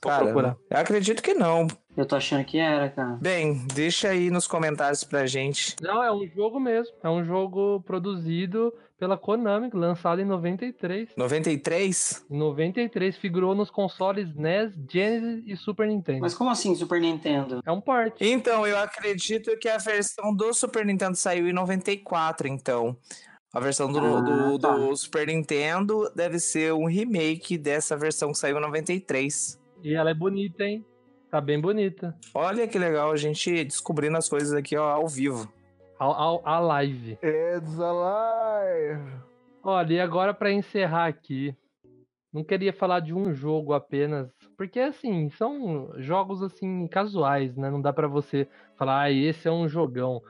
Cara, procurar. eu acredito que não. Eu tô achando que era, cara. Bem, deixa aí nos comentários pra gente. Não, é um jogo mesmo. É um jogo produzido pela Konami, lançado em 93. 93? Em 93 figurou nos consoles NES, Genesis e Super Nintendo. Mas como assim Super Nintendo? É um port. Então, eu acredito que a versão do Super Nintendo saiu em 94, então. A versão do, Ah, do, tá. do Super Nintendo deve ser um remake dessa versão que saiu em 93. E ela é bonita, hein? Tá bem bonita. Olha que legal a gente descobrindo as coisas aqui ó, ao vivo. A, a, a live. It's alive! Olha, e agora pra encerrar aqui, não queria falar de um jogo apenas, porque assim, são jogos assim casuais, né? Não dá pra você falar, ah, esse é um jogão.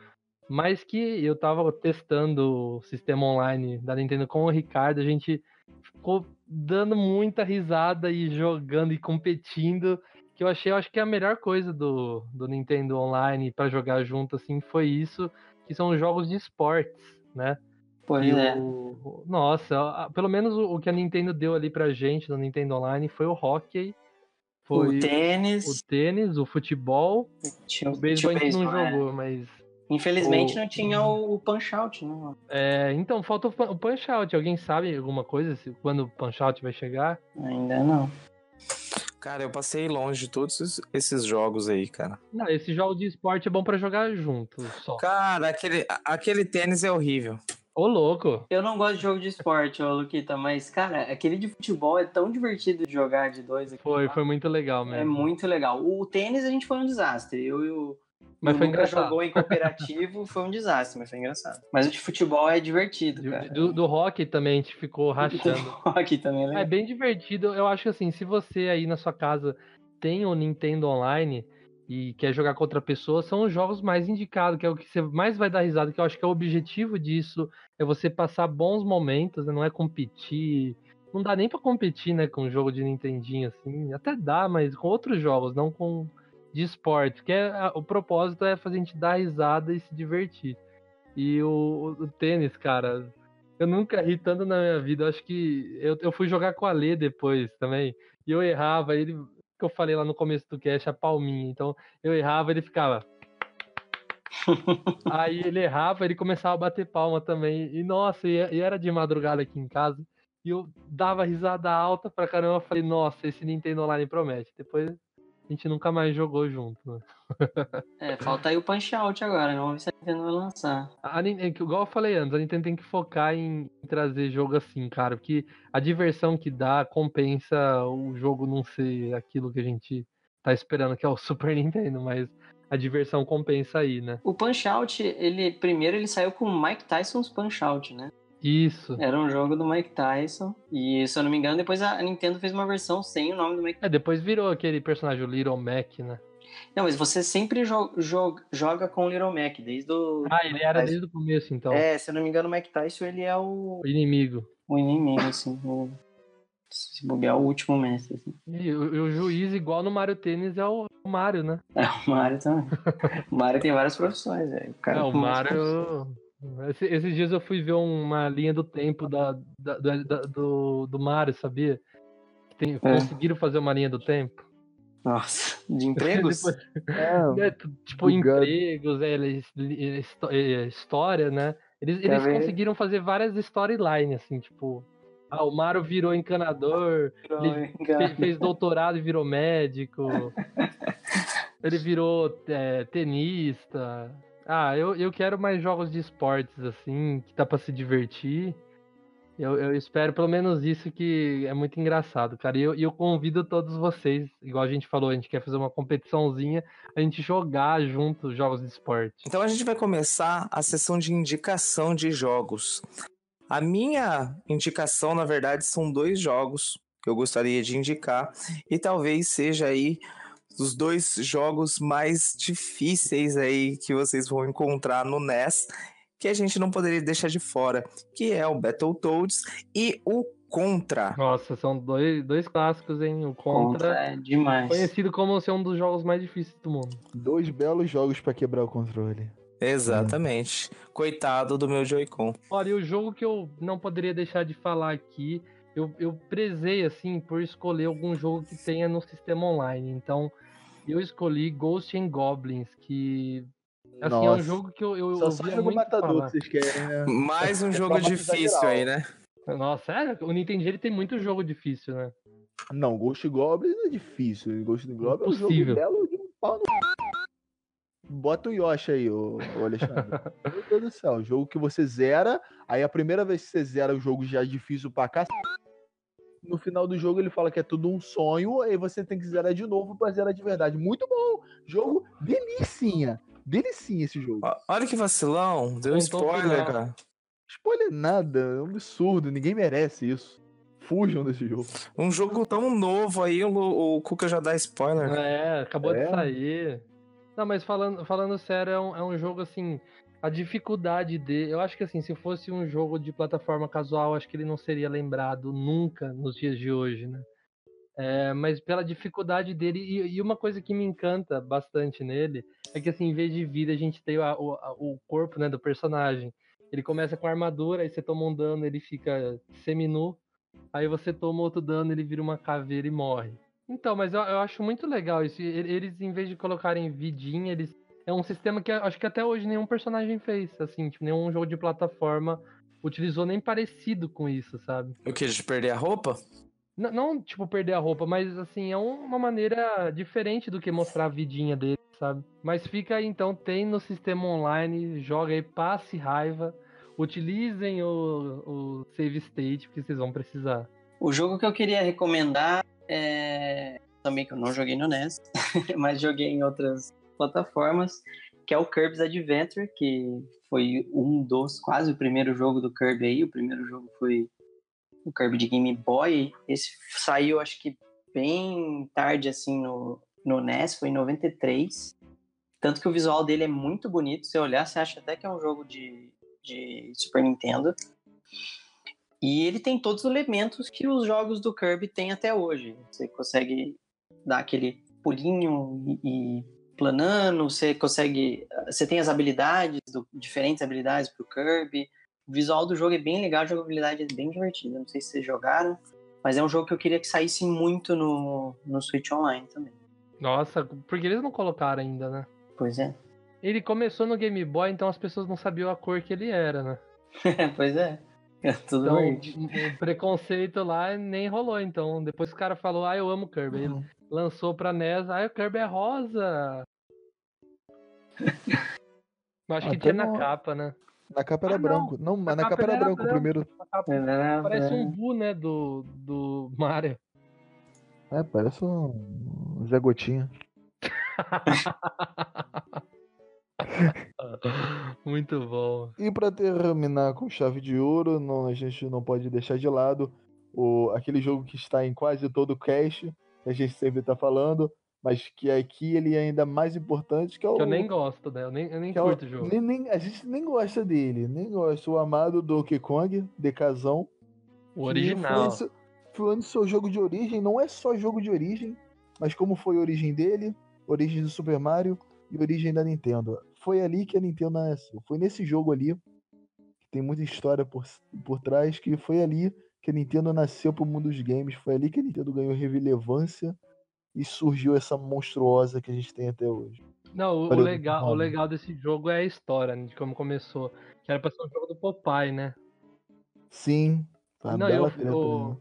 Mas que eu tava testando o sistema online da Nintendo com o Ricardo, a gente ficou dando muita risada e jogando e competindo, que eu achei, eu acho que a melhor coisa do, do Nintendo Online pra jogar junto assim foi isso, que são jogos de esportes, né? Pois E é. o- Nossa, pelo menos o, o que a Nintendo deu ali pra gente no Nintendo Online foi o hockey, foi o tênis. o tênis, o futebol, tinha, o beisebol a gente não é. jogou, mas. Infelizmente o- não tinha o, o Punch Out, né? é, então, falta o, Pu- o Punch Out. Alguém sabe alguma coisa? Se, quando o Punch Out vai chegar? Ainda não. Cara, eu passei longe de todos esses- esses jogos aí, cara. Não, esse jogo de esporte é bom pra jogar junto só. Cara, aquele, aquele tênis é horrível. Ô, louco! Eu não gosto de jogo de esporte, ô Luquita, mas, cara, aquele de futebol é tão divertido de jogar de dois aqui. Foi, foi muito legal É mesmo. muito legal. O tênis a gente foi um desastre. Eu e o. Mas o foi engraçado. jogou em cooperativo, foi um desastre, mas foi engraçado. Mas o de futebol é divertido, Do, cara. do, do hockey também a gente ficou rachando. Aqui também é É bem divertido. Eu acho que assim, se você aí na sua casa tem o Nintendo Online e quer jogar com outra pessoa, são os jogos mais indicados, que é o que você mais vai dar risada, que eu acho que é o objetivo disso, é você passar bons momentos, né? não é competir. Não dá nem pra competir, né, com um jogo de Nintendinho assim. Até dá, mas com outros jogos, não com de esporte, que é o propósito é fazer a gente dar risada e se divertir. E o, o tênis, cara, eu nunca ri tanto na minha vida. Eu acho que eu, eu fui jogar com a Lê depois também. E eu errava, ele. Que eu falei lá no começo do cast, a palminha. Então eu errava, ele ficava. Aí ele errava, ele começava a bater palma também. E nossa, e, e era de madrugada aqui em casa. E eu dava risada alta pra caramba. Eu falei, nossa, esse Nintendo Online promete. Depois a gente nunca mais jogou junto. Né? É, falta aí o Punch Out agora, né? Vamos ver se a Nintendo vai lançar. A, é igual eu falei antes, a Nintendo tem que focar em, em trazer jogo assim, cara, porque a diversão que dá compensa o jogo não ser aquilo que a gente tá esperando, que é o Super Nintendo, mas a diversão compensa aí, né? O Punch Out, ele primeiro ele saiu com o Mike Tyson's Punch Out, né? Isso. Era um jogo do Mike Tyson. E se eu não me engano, depois a Nintendo fez uma versão sem o nome do Mike É, depois virou aquele personagem, o Little Mac, né? Não, mas você sempre jo- jo- joga com o Little Mac, desde o. Ah, ele era Tyson. desde o começo, então. É, se eu não me engano, o Mike Tyson ele é o, O inimigo. o inimigo, assim. O, se bobear, o último mestre. Assim. E o, o juiz, igual no Mario Tênis, é o, Mario, né? É, o Mario também. o Mario tem várias profissões, velho. O cara É, o. Mario. Esse- esses dias eu fui ver uma linha do tempo da, da- da- do, do Mario, sabia? Tem- Conseguiram fazer uma linha do tempo? Nossa, de empregos? Depois- É, é, tu- tipo, empregos, é, é, é, história, né? Eles, eles conseguiram fazer várias storylines, assim, tipo. Ah, o Mario virou encanador, ele fe- fez doutorado e virou médico. Ele virou é, tenista. Ah, eu, eu quero mais jogos de esportes, assim, que dá pra se divertir. Eu, eu espero pelo menos isso que é muito engraçado, cara. E eu, eu convido todos vocês, igual a gente falou, a gente quer fazer uma competiçãozinha, a gente jogar junto jogos de esporte. Então a gente vai começar a sessão de indicação de jogos. A minha indicação, na verdade, são dois jogos que eu gostaria de indicar e talvez seja aí os dois jogos mais difíceis aí que vocês vão encontrar no NES, que a gente não poderia deixar de fora, que é o Battletoads e o Contra. Nossa, são dois, dois clássicos, hein? O Contra, Contra é demais. conhecido como ser um dos jogos mais difíceis do mundo. Dois belos jogos pra quebrar o controle. Exatamente. Coitado do meu Joy-Con. Olha, e o jogo que eu não poderia deixar de falar aqui, eu, eu prezei, assim, por escolher algum jogo que tenha no sistema online. Então, eu escolhi Ghost and Goblins, que, assim, é um Nossa. jogo que eu, eu Só sai jogo matador falar. que vocês querem, né? Mais um É jogo difícil aí, né? Nossa, sério? O Nintendo ele tem muito jogo difícil, né? Não, Ghost Goblin é difícil. Ghost Goblin é um jogo belo de um pau no... Bota o Yoshi aí, ô, ô Alexandre. Meu Deus do céu, jogo que você zera, aí a primeira vez que você zera o jogo já é difícil pra cá. No final do jogo ele fala que é tudo um sonho, aí você tem que zerar de novo pra zerar de verdade. Muito bom! Jogo delicinha. Delicinha esse jogo. Olha que vacilão. Deu Contou spoiler, cara. Spoiler nada, é um absurdo, ninguém merece isso. Fujam desse jogo. Um jogo tão novo aí, o, o Cuca já dá spoiler. É, acabou É? de sair. Não, mas falando, falando sério, é um, é um jogo assim. A dificuldade dele. Eu acho que assim, se fosse um jogo de plataforma casual, acho que ele não seria lembrado nunca nos dias de hoje, né? É, mas pela dificuldade dele, e, e uma coisa que me encanta bastante nele é que assim, em vez de vida, a gente tem a- o, a- o corpo né, do personagem. Ele começa com armadura, aí você toma um dano, ele fica seminu. Aí você toma outro dano, ele vira uma caveira e morre. Então, mas eu, eu acho muito legal isso. Eles, em vez de colocarem vidinha, eles. É um sistema que acho que até hoje nenhum personagem fez. Assim, tipo, nenhum jogo de plataforma utilizou nem parecido com isso, sabe? O que? De perder a roupa? N- não, tipo, perder a roupa, mas assim, é um- uma maneira diferente do que mostrar a vidinha dele, sabe? Mas fica aí, então, tem no sistema online, joga aí, passe raiva, utilizem o, o save state, porque vocês vão precisar. O jogo que eu queria recomendar é também que eu não joguei no NES, mas joguei em outras plataformas, que é o Kirby's Adventure, que foi um dos, quase o primeiro jogo do Kirby aí. O primeiro jogo foi o Kirby de Game Boy. Esse saiu, acho que bem tarde, assim, no, no NES, foi em 93. Tanto que o visual dele é muito bonito. Se olhar, você acha até que é um jogo de, de Super Nintendo. E ele tem todos os elementos que os jogos do Kirby têm até hoje. Você consegue dar aquele pulinho e, e planando, você consegue. Você tem as habilidades, do- diferentes habilidades pro Kirby. O visual do jogo é bem legal, a jogabilidade é bem divertida. Não sei se vocês jogaram, mas é um jogo que eu queria que saísse muito no, no Switch Online também. Nossa, porque eles não colocaram ainda, né? Pois é. Ele começou no Game Boy, então as pessoas não sabiam a cor que ele era, né? pois é. É tudo Então, verde. o preconceito lá nem rolou, então. Depois o cara falou, ah, eu amo Kirby. Aí Ele lançou pra NES, ah, o Kirby é rosa. Eu acho que Até tinha na capa, né? Na capa era Ah, não. branco. Não, mas na capa capa era branco. O branco. primeiro. Na capa É, Parece é. um Bu, né, do, do Mario. É, parece um Zé Gotinha. Muito bom. E pra terminar com chave de ouro, não, a gente não pode deixar de lado o, aquele jogo que está em quase todo o cast, que a gente sempre tá falando, mas que aqui ele é ainda mais importante, que é o. Que eu nem gosto, né? Eu nem, eu nem que é o- curto o jogo. nem- nem- a gente nem gosta dele, nem gosta. O amado Donkey Kong, Decazão. O original. Foi, foi o seu jogo de origem, não é só jogo de origem, mas como foi a origem dele, origem do Super Mario e origem da Nintendo. Foi ali que a Nintendo nasceu. Foi nesse jogo ali, que tem muita história por, por trás, que foi ali que a Nintendo nasceu pro mundo dos games. Foi ali que a Nintendo ganhou relevância e surgiu essa monstruosa que a gente tem até hoje. Não, o, legal, o legal desse jogo é a história, né, de como começou. Que era pra ser um jogo do Popeye, né? Sim, uma Não, bela eu- né?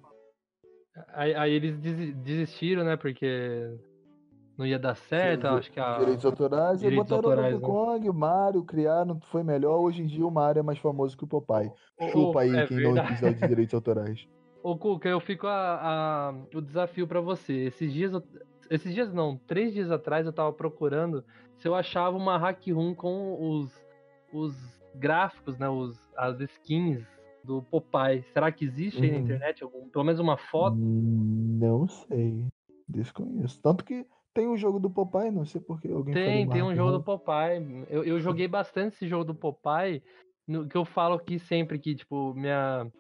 Aí, aí eles desi- desistiram, né? Porque não ia dar certo, Sim, acho que a. Direitos autorais, direitos botaram autorais, o né? Kong, o Mario, criaram, foi melhor. Hoje em dia o Mario é mais famoso que o Popeye. Chupa aí é quem não verdade. quiser de direitos autorais. Ô, Cuca, eu fico a, a- o desafio pra você. Esses dias, eu- esses dias não, três dias atrás eu tava procurando se eu achava uma hack room com os, os gráficos, né, os, as skins do Popeye. Será que existe aí na Uhum. internet algum, pelo menos uma foto? Não sei. Desconheço. Tanto que tem o jogo do Popeye, não sei porque alguém Tem, tem um jogo do Popeye. Eu, eu joguei bastante esse jogo do Popeye, no, que eu falo aqui sempre que, tipo, minha,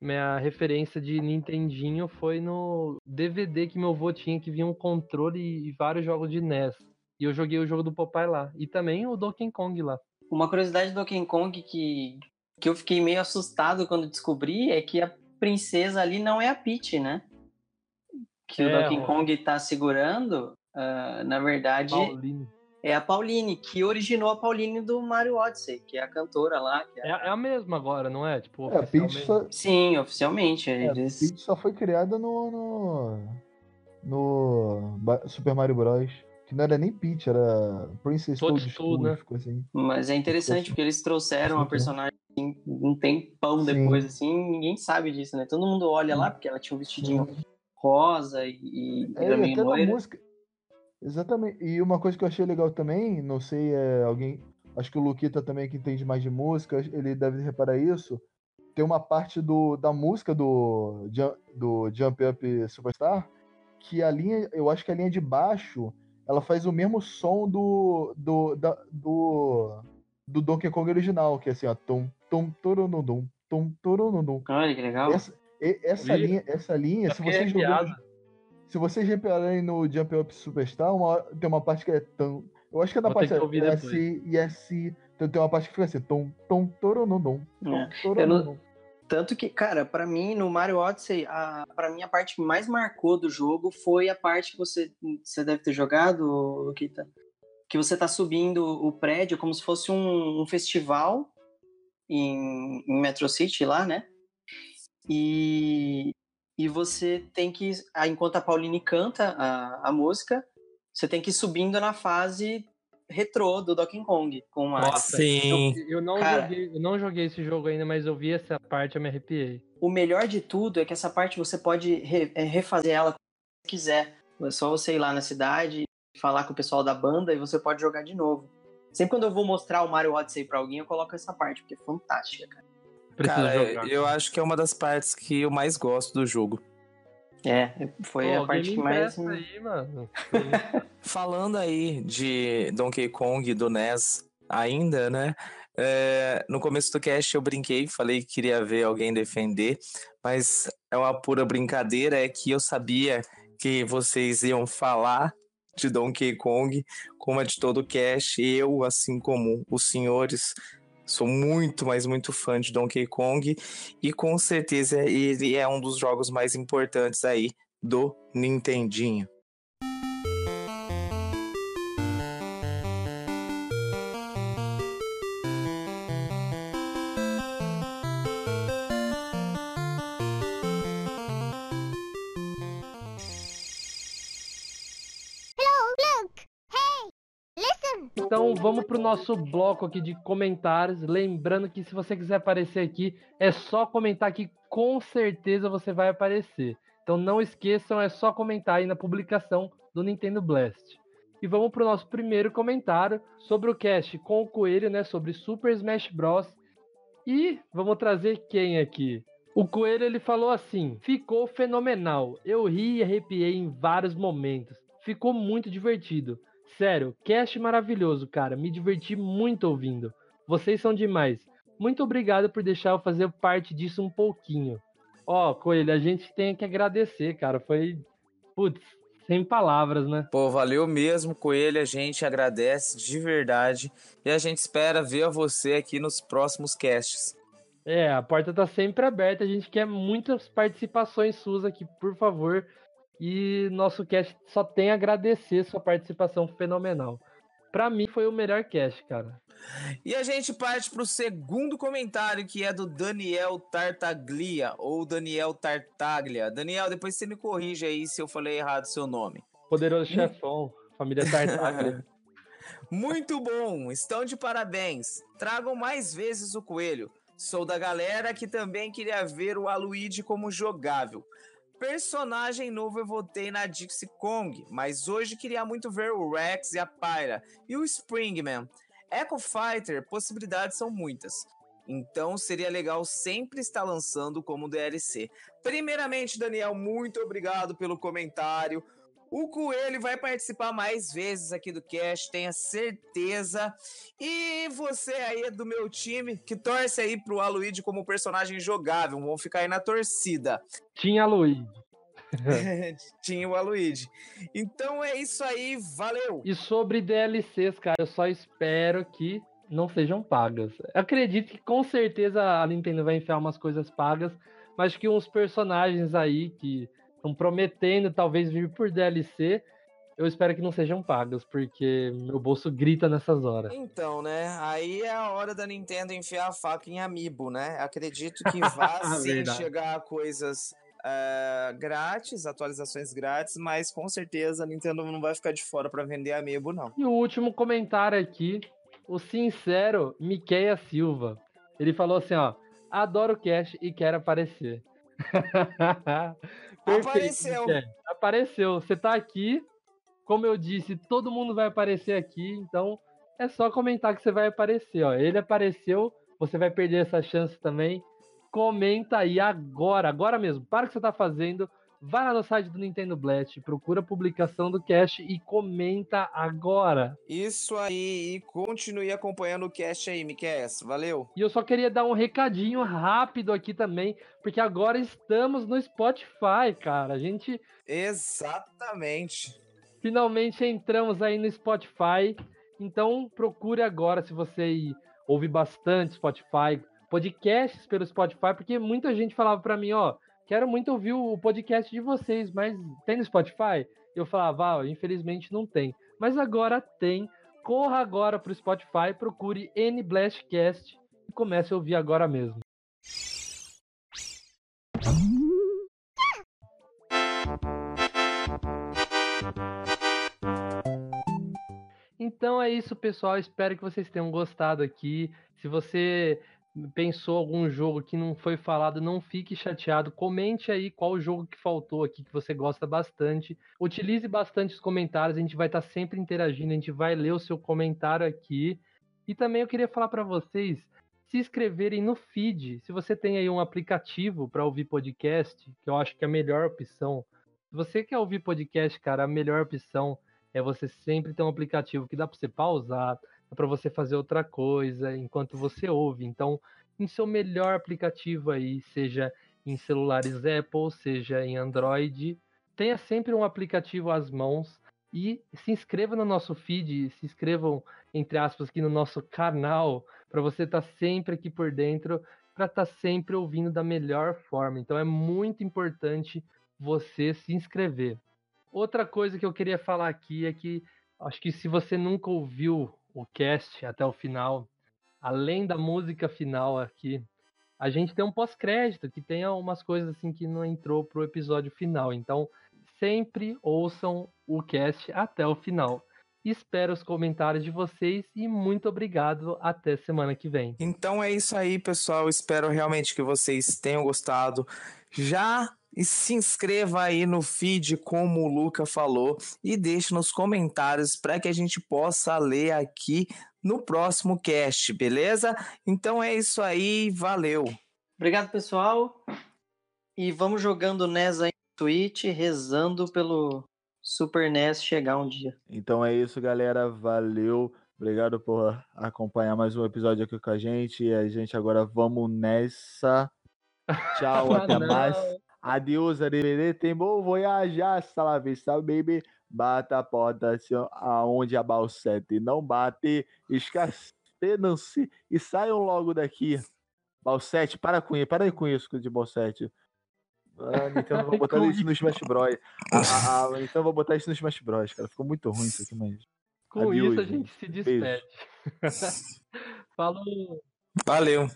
minha referência de Nintendinho foi no DVD que meu avô tinha, que vinha um controle e, vários jogos de NES. E eu joguei o jogo do Popeye lá. E também o Donkey Kong lá. Uma curiosidade do Donkey Kong que, que eu fiquei meio assustado quando descobri é que a princesa ali não é a Peach, né? Que o É, Donkey ó. Kong tá segurando, ah, na verdade, Pauline. É a Pauline, que originou a Pauline do Mario Odyssey, que é a cantora lá. que é- É, é a mesma agora, não é? Tipo, É, oficialmente. só, Sim, oficialmente. é, a. Peach só foi criada no, no, no Super Mario Bros. Que não era nem Peach, era Princess Toadstool, Toadstool, né? ficou assim. Mas é interessante porque eles trouxeram a Sim. personagem assim, um tempão Sim. depois, assim, ninguém sabe disso, né? Todo mundo olha lá porque ela tinha um vestidinho rosa e, e É, era meio até na loira. música. Exatamente. E uma coisa que eu achei legal também, não sei, é alguém. Acho que o Luquita também, que entende mais de música, ele deve reparar isso. Tem uma parte do, da música do, do Jump Up Superstar que a linha, eu acho que a linha de baixo, ela faz o mesmo som do do, da- do, do Donkey Kong original, que é assim, ó, tum tum turunundum, tum turunundum. Olha que legal. Essa, essa linha, essa linha, Eu se vocês viram- arrepiado. Se vocês repararem no Jump Up Superstar, uma tem uma parte que é tão. Eu acho que é Vou ter parte que é e S. Então tem uma parte que fica assim, tom, tom, toronondom, tom, É. toronondom. Tanto que, cara, pra mim, no Mario Odyssey, a, pra mim, a parte que mais marcou do jogo foi a parte que você, você deve ter jogado, Luquita, que você tá subindo o prédio como se fosse um, um festival em, em Metro City lá, né? E, e você tem que, enquanto a Pauline canta a, a música, você tem que ir subindo na fase retrô do Donkey Kong com o Mario. Nossa, Sim. Eu, eu não Cara. joguei, eu não joguei esse jogo ainda, mas eu vi essa parte e eu me arrepiei. O melhor de tudo é que essa parte você pode re- é, refazer ela quando você quiser. É só você ir lá na cidade, falar com o pessoal da banda e você pode jogar de novo. Sempre quando eu vou mostrar o Mario Odyssey pra alguém, eu coloco essa parte, porque é fantástica, cara. Preciso Cara, jogar. eu acho que é uma das partes que eu mais gosto do jogo. É, foi Pô, a parte que mais. aí, mano. Falando aí de Donkey Kong do NES ainda, né? É, no começo do cast eu brinquei, falei que queria ver alguém defender, mas é uma pura brincadeira, é que eu sabia que vocês iam falar de Donkey Kong, como é de todo o cast, eu, assim como os senhores, sou muito, mas muito fã de Donkey Kong, e com certeza ele é um dos jogos mais importantes aí do Nintendinho. Vamos pro nosso bloco aqui de comentários. Lembrando que se você quiser aparecer aqui, é só comentar que com certeza você vai aparecer. Então não esqueçam, é só comentar aí na publicação do Nintendo Blast. E vamos pro nosso primeiro comentário sobre o cast com o Coelho, né? Sobre Super Smash Bros. E vamos trazer quem aqui? O Coelho ele falou assim: ficou fenomenal. Eu ri e arrepiei em vários momentos. Ficou muito divertido. Sério, cast maravilhoso, cara. Me diverti muito ouvindo. Vocês são demais. Muito obrigado por deixar eu fazer parte disso um pouquinho. Ó, Coelho, a gente tem que agradecer, cara. Foi, putz, sem palavras, né? Pô, valeu mesmo, Coelho. A gente agradece de verdade. E a gente espera ver você aqui nos próximos casts. É, a porta tá sempre aberta. A gente quer muitas participações suas aqui, por favor. E nosso cast só tem a agradecer sua participação fenomenal. Pra mim foi o melhor cast, cara. E a gente parte pro segundo comentário, que é do Daniel Tartaglia, ou Daniel Tartaglia. Daniel, depois você me corrige aí se eu falei errado seu nome. Poderoso chefão. Família Tartaglia. Muito bom, estão de parabéns. Tragam mais vezes o coelho. Sou da galera que também queria ver o Aluigi como jogável. Personagem novo eu votei na Dixie Kong, mas hoje queria muito ver o Rex e a Pyra e o Springman. Echo Fighter, possibilidades são muitas. Então seria legal sempre estar lançando como DLC. Primeiramente, Daniel, muito obrigado pelo comentário. O Coelho vai participar mais vezes aqui do cast, tenha certeza. E você aí é do meu time, que torce aí pro Aluigi como personagem jogável, vão ficar aí na torcida. Tinha Luigi. Tinha o Aluigi. Então é isso aí, valeu! E sobre DLCs, cara, eu só espero que não sejam pagas. Eu acredito que com certeza a Nintendo vai enfiar umas coisas pagas, mas que uns personagens aí que estão prometendo talvez vir por DLC, eu espero que não sejam pagos, porque meu bolso grita nessas horas. Então, né? Aí é a hora da Nintendo enfiar a faca em amiibo, né? Acredito que vá sim Verdade. chegar coisas eh, grátis, atualizações grátis, mas com certeza a Nintendo não vai ficar de fora para vender amiibo, não. E o último comentário aqui, o sincero Miqueia Silva. Ele falou assim, ó, adoro o Cash e quero aparecer. Apareceu. Miquel. Apareceu. Você tá aqui, como eu disse, todo mundo vai aparecer aqui, então é só comentar que você vai aparecer, ó. Ele apareceu, você vai perder essa chance também. Comenta aí agora, agora mesmo. Para o que você tá fazendo, vai lá no site do Nintendo Blast, procura a publicação do Cash e comenta agora. Isso aí, e continue acompanhando o cast aí, Miquel. Valeu! E eu só queria dar um recadinho rápido aqui também, porque agora estamos no Spotify, cara. A gente Exatamente. finalmente entramos aí no Spotify. Então procure agora se você ouve bastante Spotify, podcasts pelo Spotify, porque muita gente falava pra mim, ó, quero muito ouvir o podcast de vocês, mas tem no Spotify? Eu falava, ah, infelizmente não tem. Mas agora tem. Corra agora pro Spotify, procure N Blastcast e comece a ouvir agora mesmo. Então é isso, pessoal. Espero que vocês tenham gostado aqui. Se você pensou algum jogo que não foi falado, não fique chateado. Comente aí qual jogo que faltou aqui que você gosta bastante. Utilize bastante os comentários, a gente vai estar sempre interagindo, a gente vai ler o seu comentário aqui. E também eu queria falar para vocês se inscreverem no feed. Se você tem aí um aplicativo para ouvir podcast, que eu acho que é a melhor opção. Se você quer ouvir podcast, cara, a melhor opção é você sempre ter um aplicativo que dá para você pausar, dá para você fazer outra coisa enquanto você ouve. Então, em seu melhor aplicativo aí, seja em celulares Apple, seja em Android, tenha sempre um aplicativo às mãos e se inscreva no nosso feed, se inscrevam entre aspas aqui no nosso canal para você estar sempre aqui por dentro, para estar sempre ouvindo da melhor forma. Então é muito importante você se inscrever. Outra coisa que eu queria falar aqui é que acho que se você nunca ouviu o cast até o final, além da música final aqui, a gente tem um pós-crédito que tem umas coisas assim que não entrou pro episódio final. Então, sempre ouçam o cast até o final. Espero os comentários de vocês e muito obrigado. Até semana que vem. Então é isso aí, pessoal. Espero realmente que vocês tenham gostado. Já se inscreva aí no feed, como o Luca falou, e deixe nos comentários para que a gente possa ler aqui no próximo cast, beleza? Então é isso aí, valeu. Obrigado, pessoal. E vamos jogando NES aí no Twitch, rezando pelo Super NES chegar um dia. Então é isso, galera. Valeu. Obrigado por acompanhar mais um episódio aqui com a gente. E a gente agora vamos nessa. Tchau, até mais. Adeus, arrivederci, bom voyage, hasta la vista, baby. Bata a porta assim, aonde a balsete não bate, escapenam-se e saiam logo daqui. Balsete, para com isso, para aí com isso de balsete. Ah, Nintendo vou botar isso no Smash Bros. A, a, a, então vou botar isso no Smash Bros, cara. Ficou muito ruim isso aqui, mas. Com Adeus, isso a gente. gente se despede. Falou! Valeu.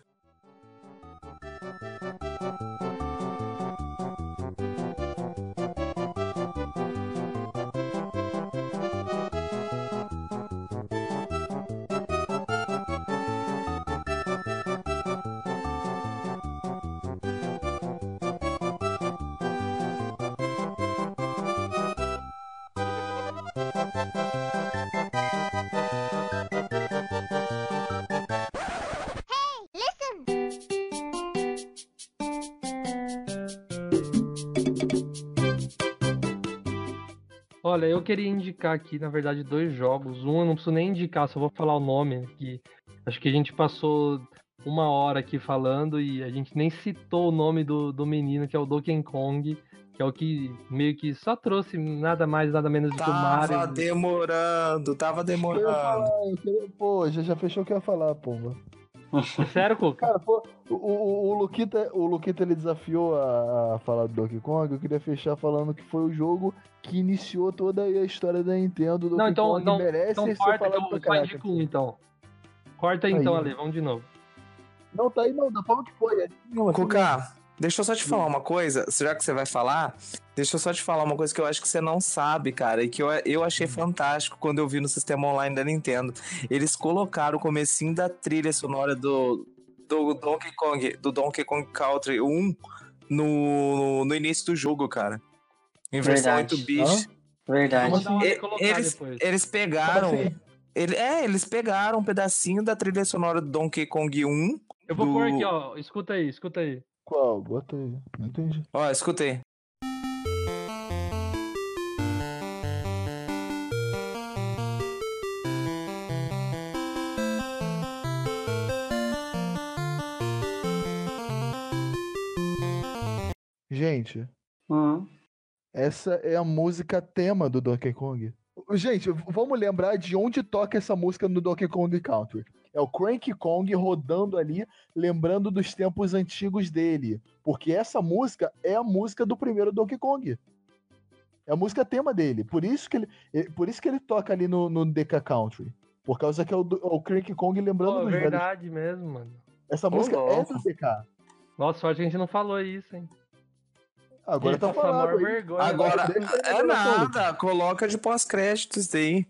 Queria indicar aqui, na verdade, dois jogos. Um eu não preciso nem indicar, só vou falar o nome. Que acho que a gente passou uma hora aqui falando e a gente nem citou o nome do, do menino, que é o Donkey Kong, que é o que meio que só trouxe nada mais, nada menos do que o Tava Mario. demorando, tava Eu ia demorando. falar, eu queria- Pô, já, já fechou o que eu ia falar, pomba. Sério, Cuca? Cara, pô, o, o, o Luquita, o Luquita ele desafiou a, a falar do Donkey Kong. Eu queria fechar falando que foi o jogo que iniciou toda a história da Nintendo. Donkey Não, então, Kong não, merece então ser corta falado eu pra caraca. um, então. Corta aí, então, Aí. Ale, vamos de novo. Não, tá aí não, da forma que foi. É, assim, Cuca, deixa eu só te falar uma coisa, já que você vai falar, deixa eu só te falar uma coisa que eu acho que você não sabe, cara, e que eu, eu achei fantástico quando eu vi no sistema online da Nintendo. Eles colocaram o comecinho da trilha sonora do, do Donkey Kong, do Donkey Kong Country 1 no, no início do jogo, cara. Em versão Verdade. 8-bit. Verdade. Eles, eles pegaram. Ele, é, eles pegaram um pedacinho da trilha sonora do Donkey Kong 1. Eu vou do- pôr aqui, ó. Escuta aí, escuta aí. Qual? Bota aí. Não entendi. Ó, escutei. Gente, Uhum. essa é a música tema do Donkey Kong. Gente, vamos lembrar de onde toca essa música no Donkey Kong Country. É o Cranky Kong rodando ali, lembrando dos tempos antigos dele. Porque essa música é a música do primeiro Donkey Kong. É a música tema dele. Por isso que ele, por isso que ele toca ali no, no DK Country. Por causa que é o, do- o Cranky Kong lembrando Pô, dos velhos. verdade mesmo, mano. Essa música é louco. do DK. Nossa, sorte que a gente não falou isso, hein? Agora tá vergonha. Agora, eu é nada, coloca de pós-créditos daí.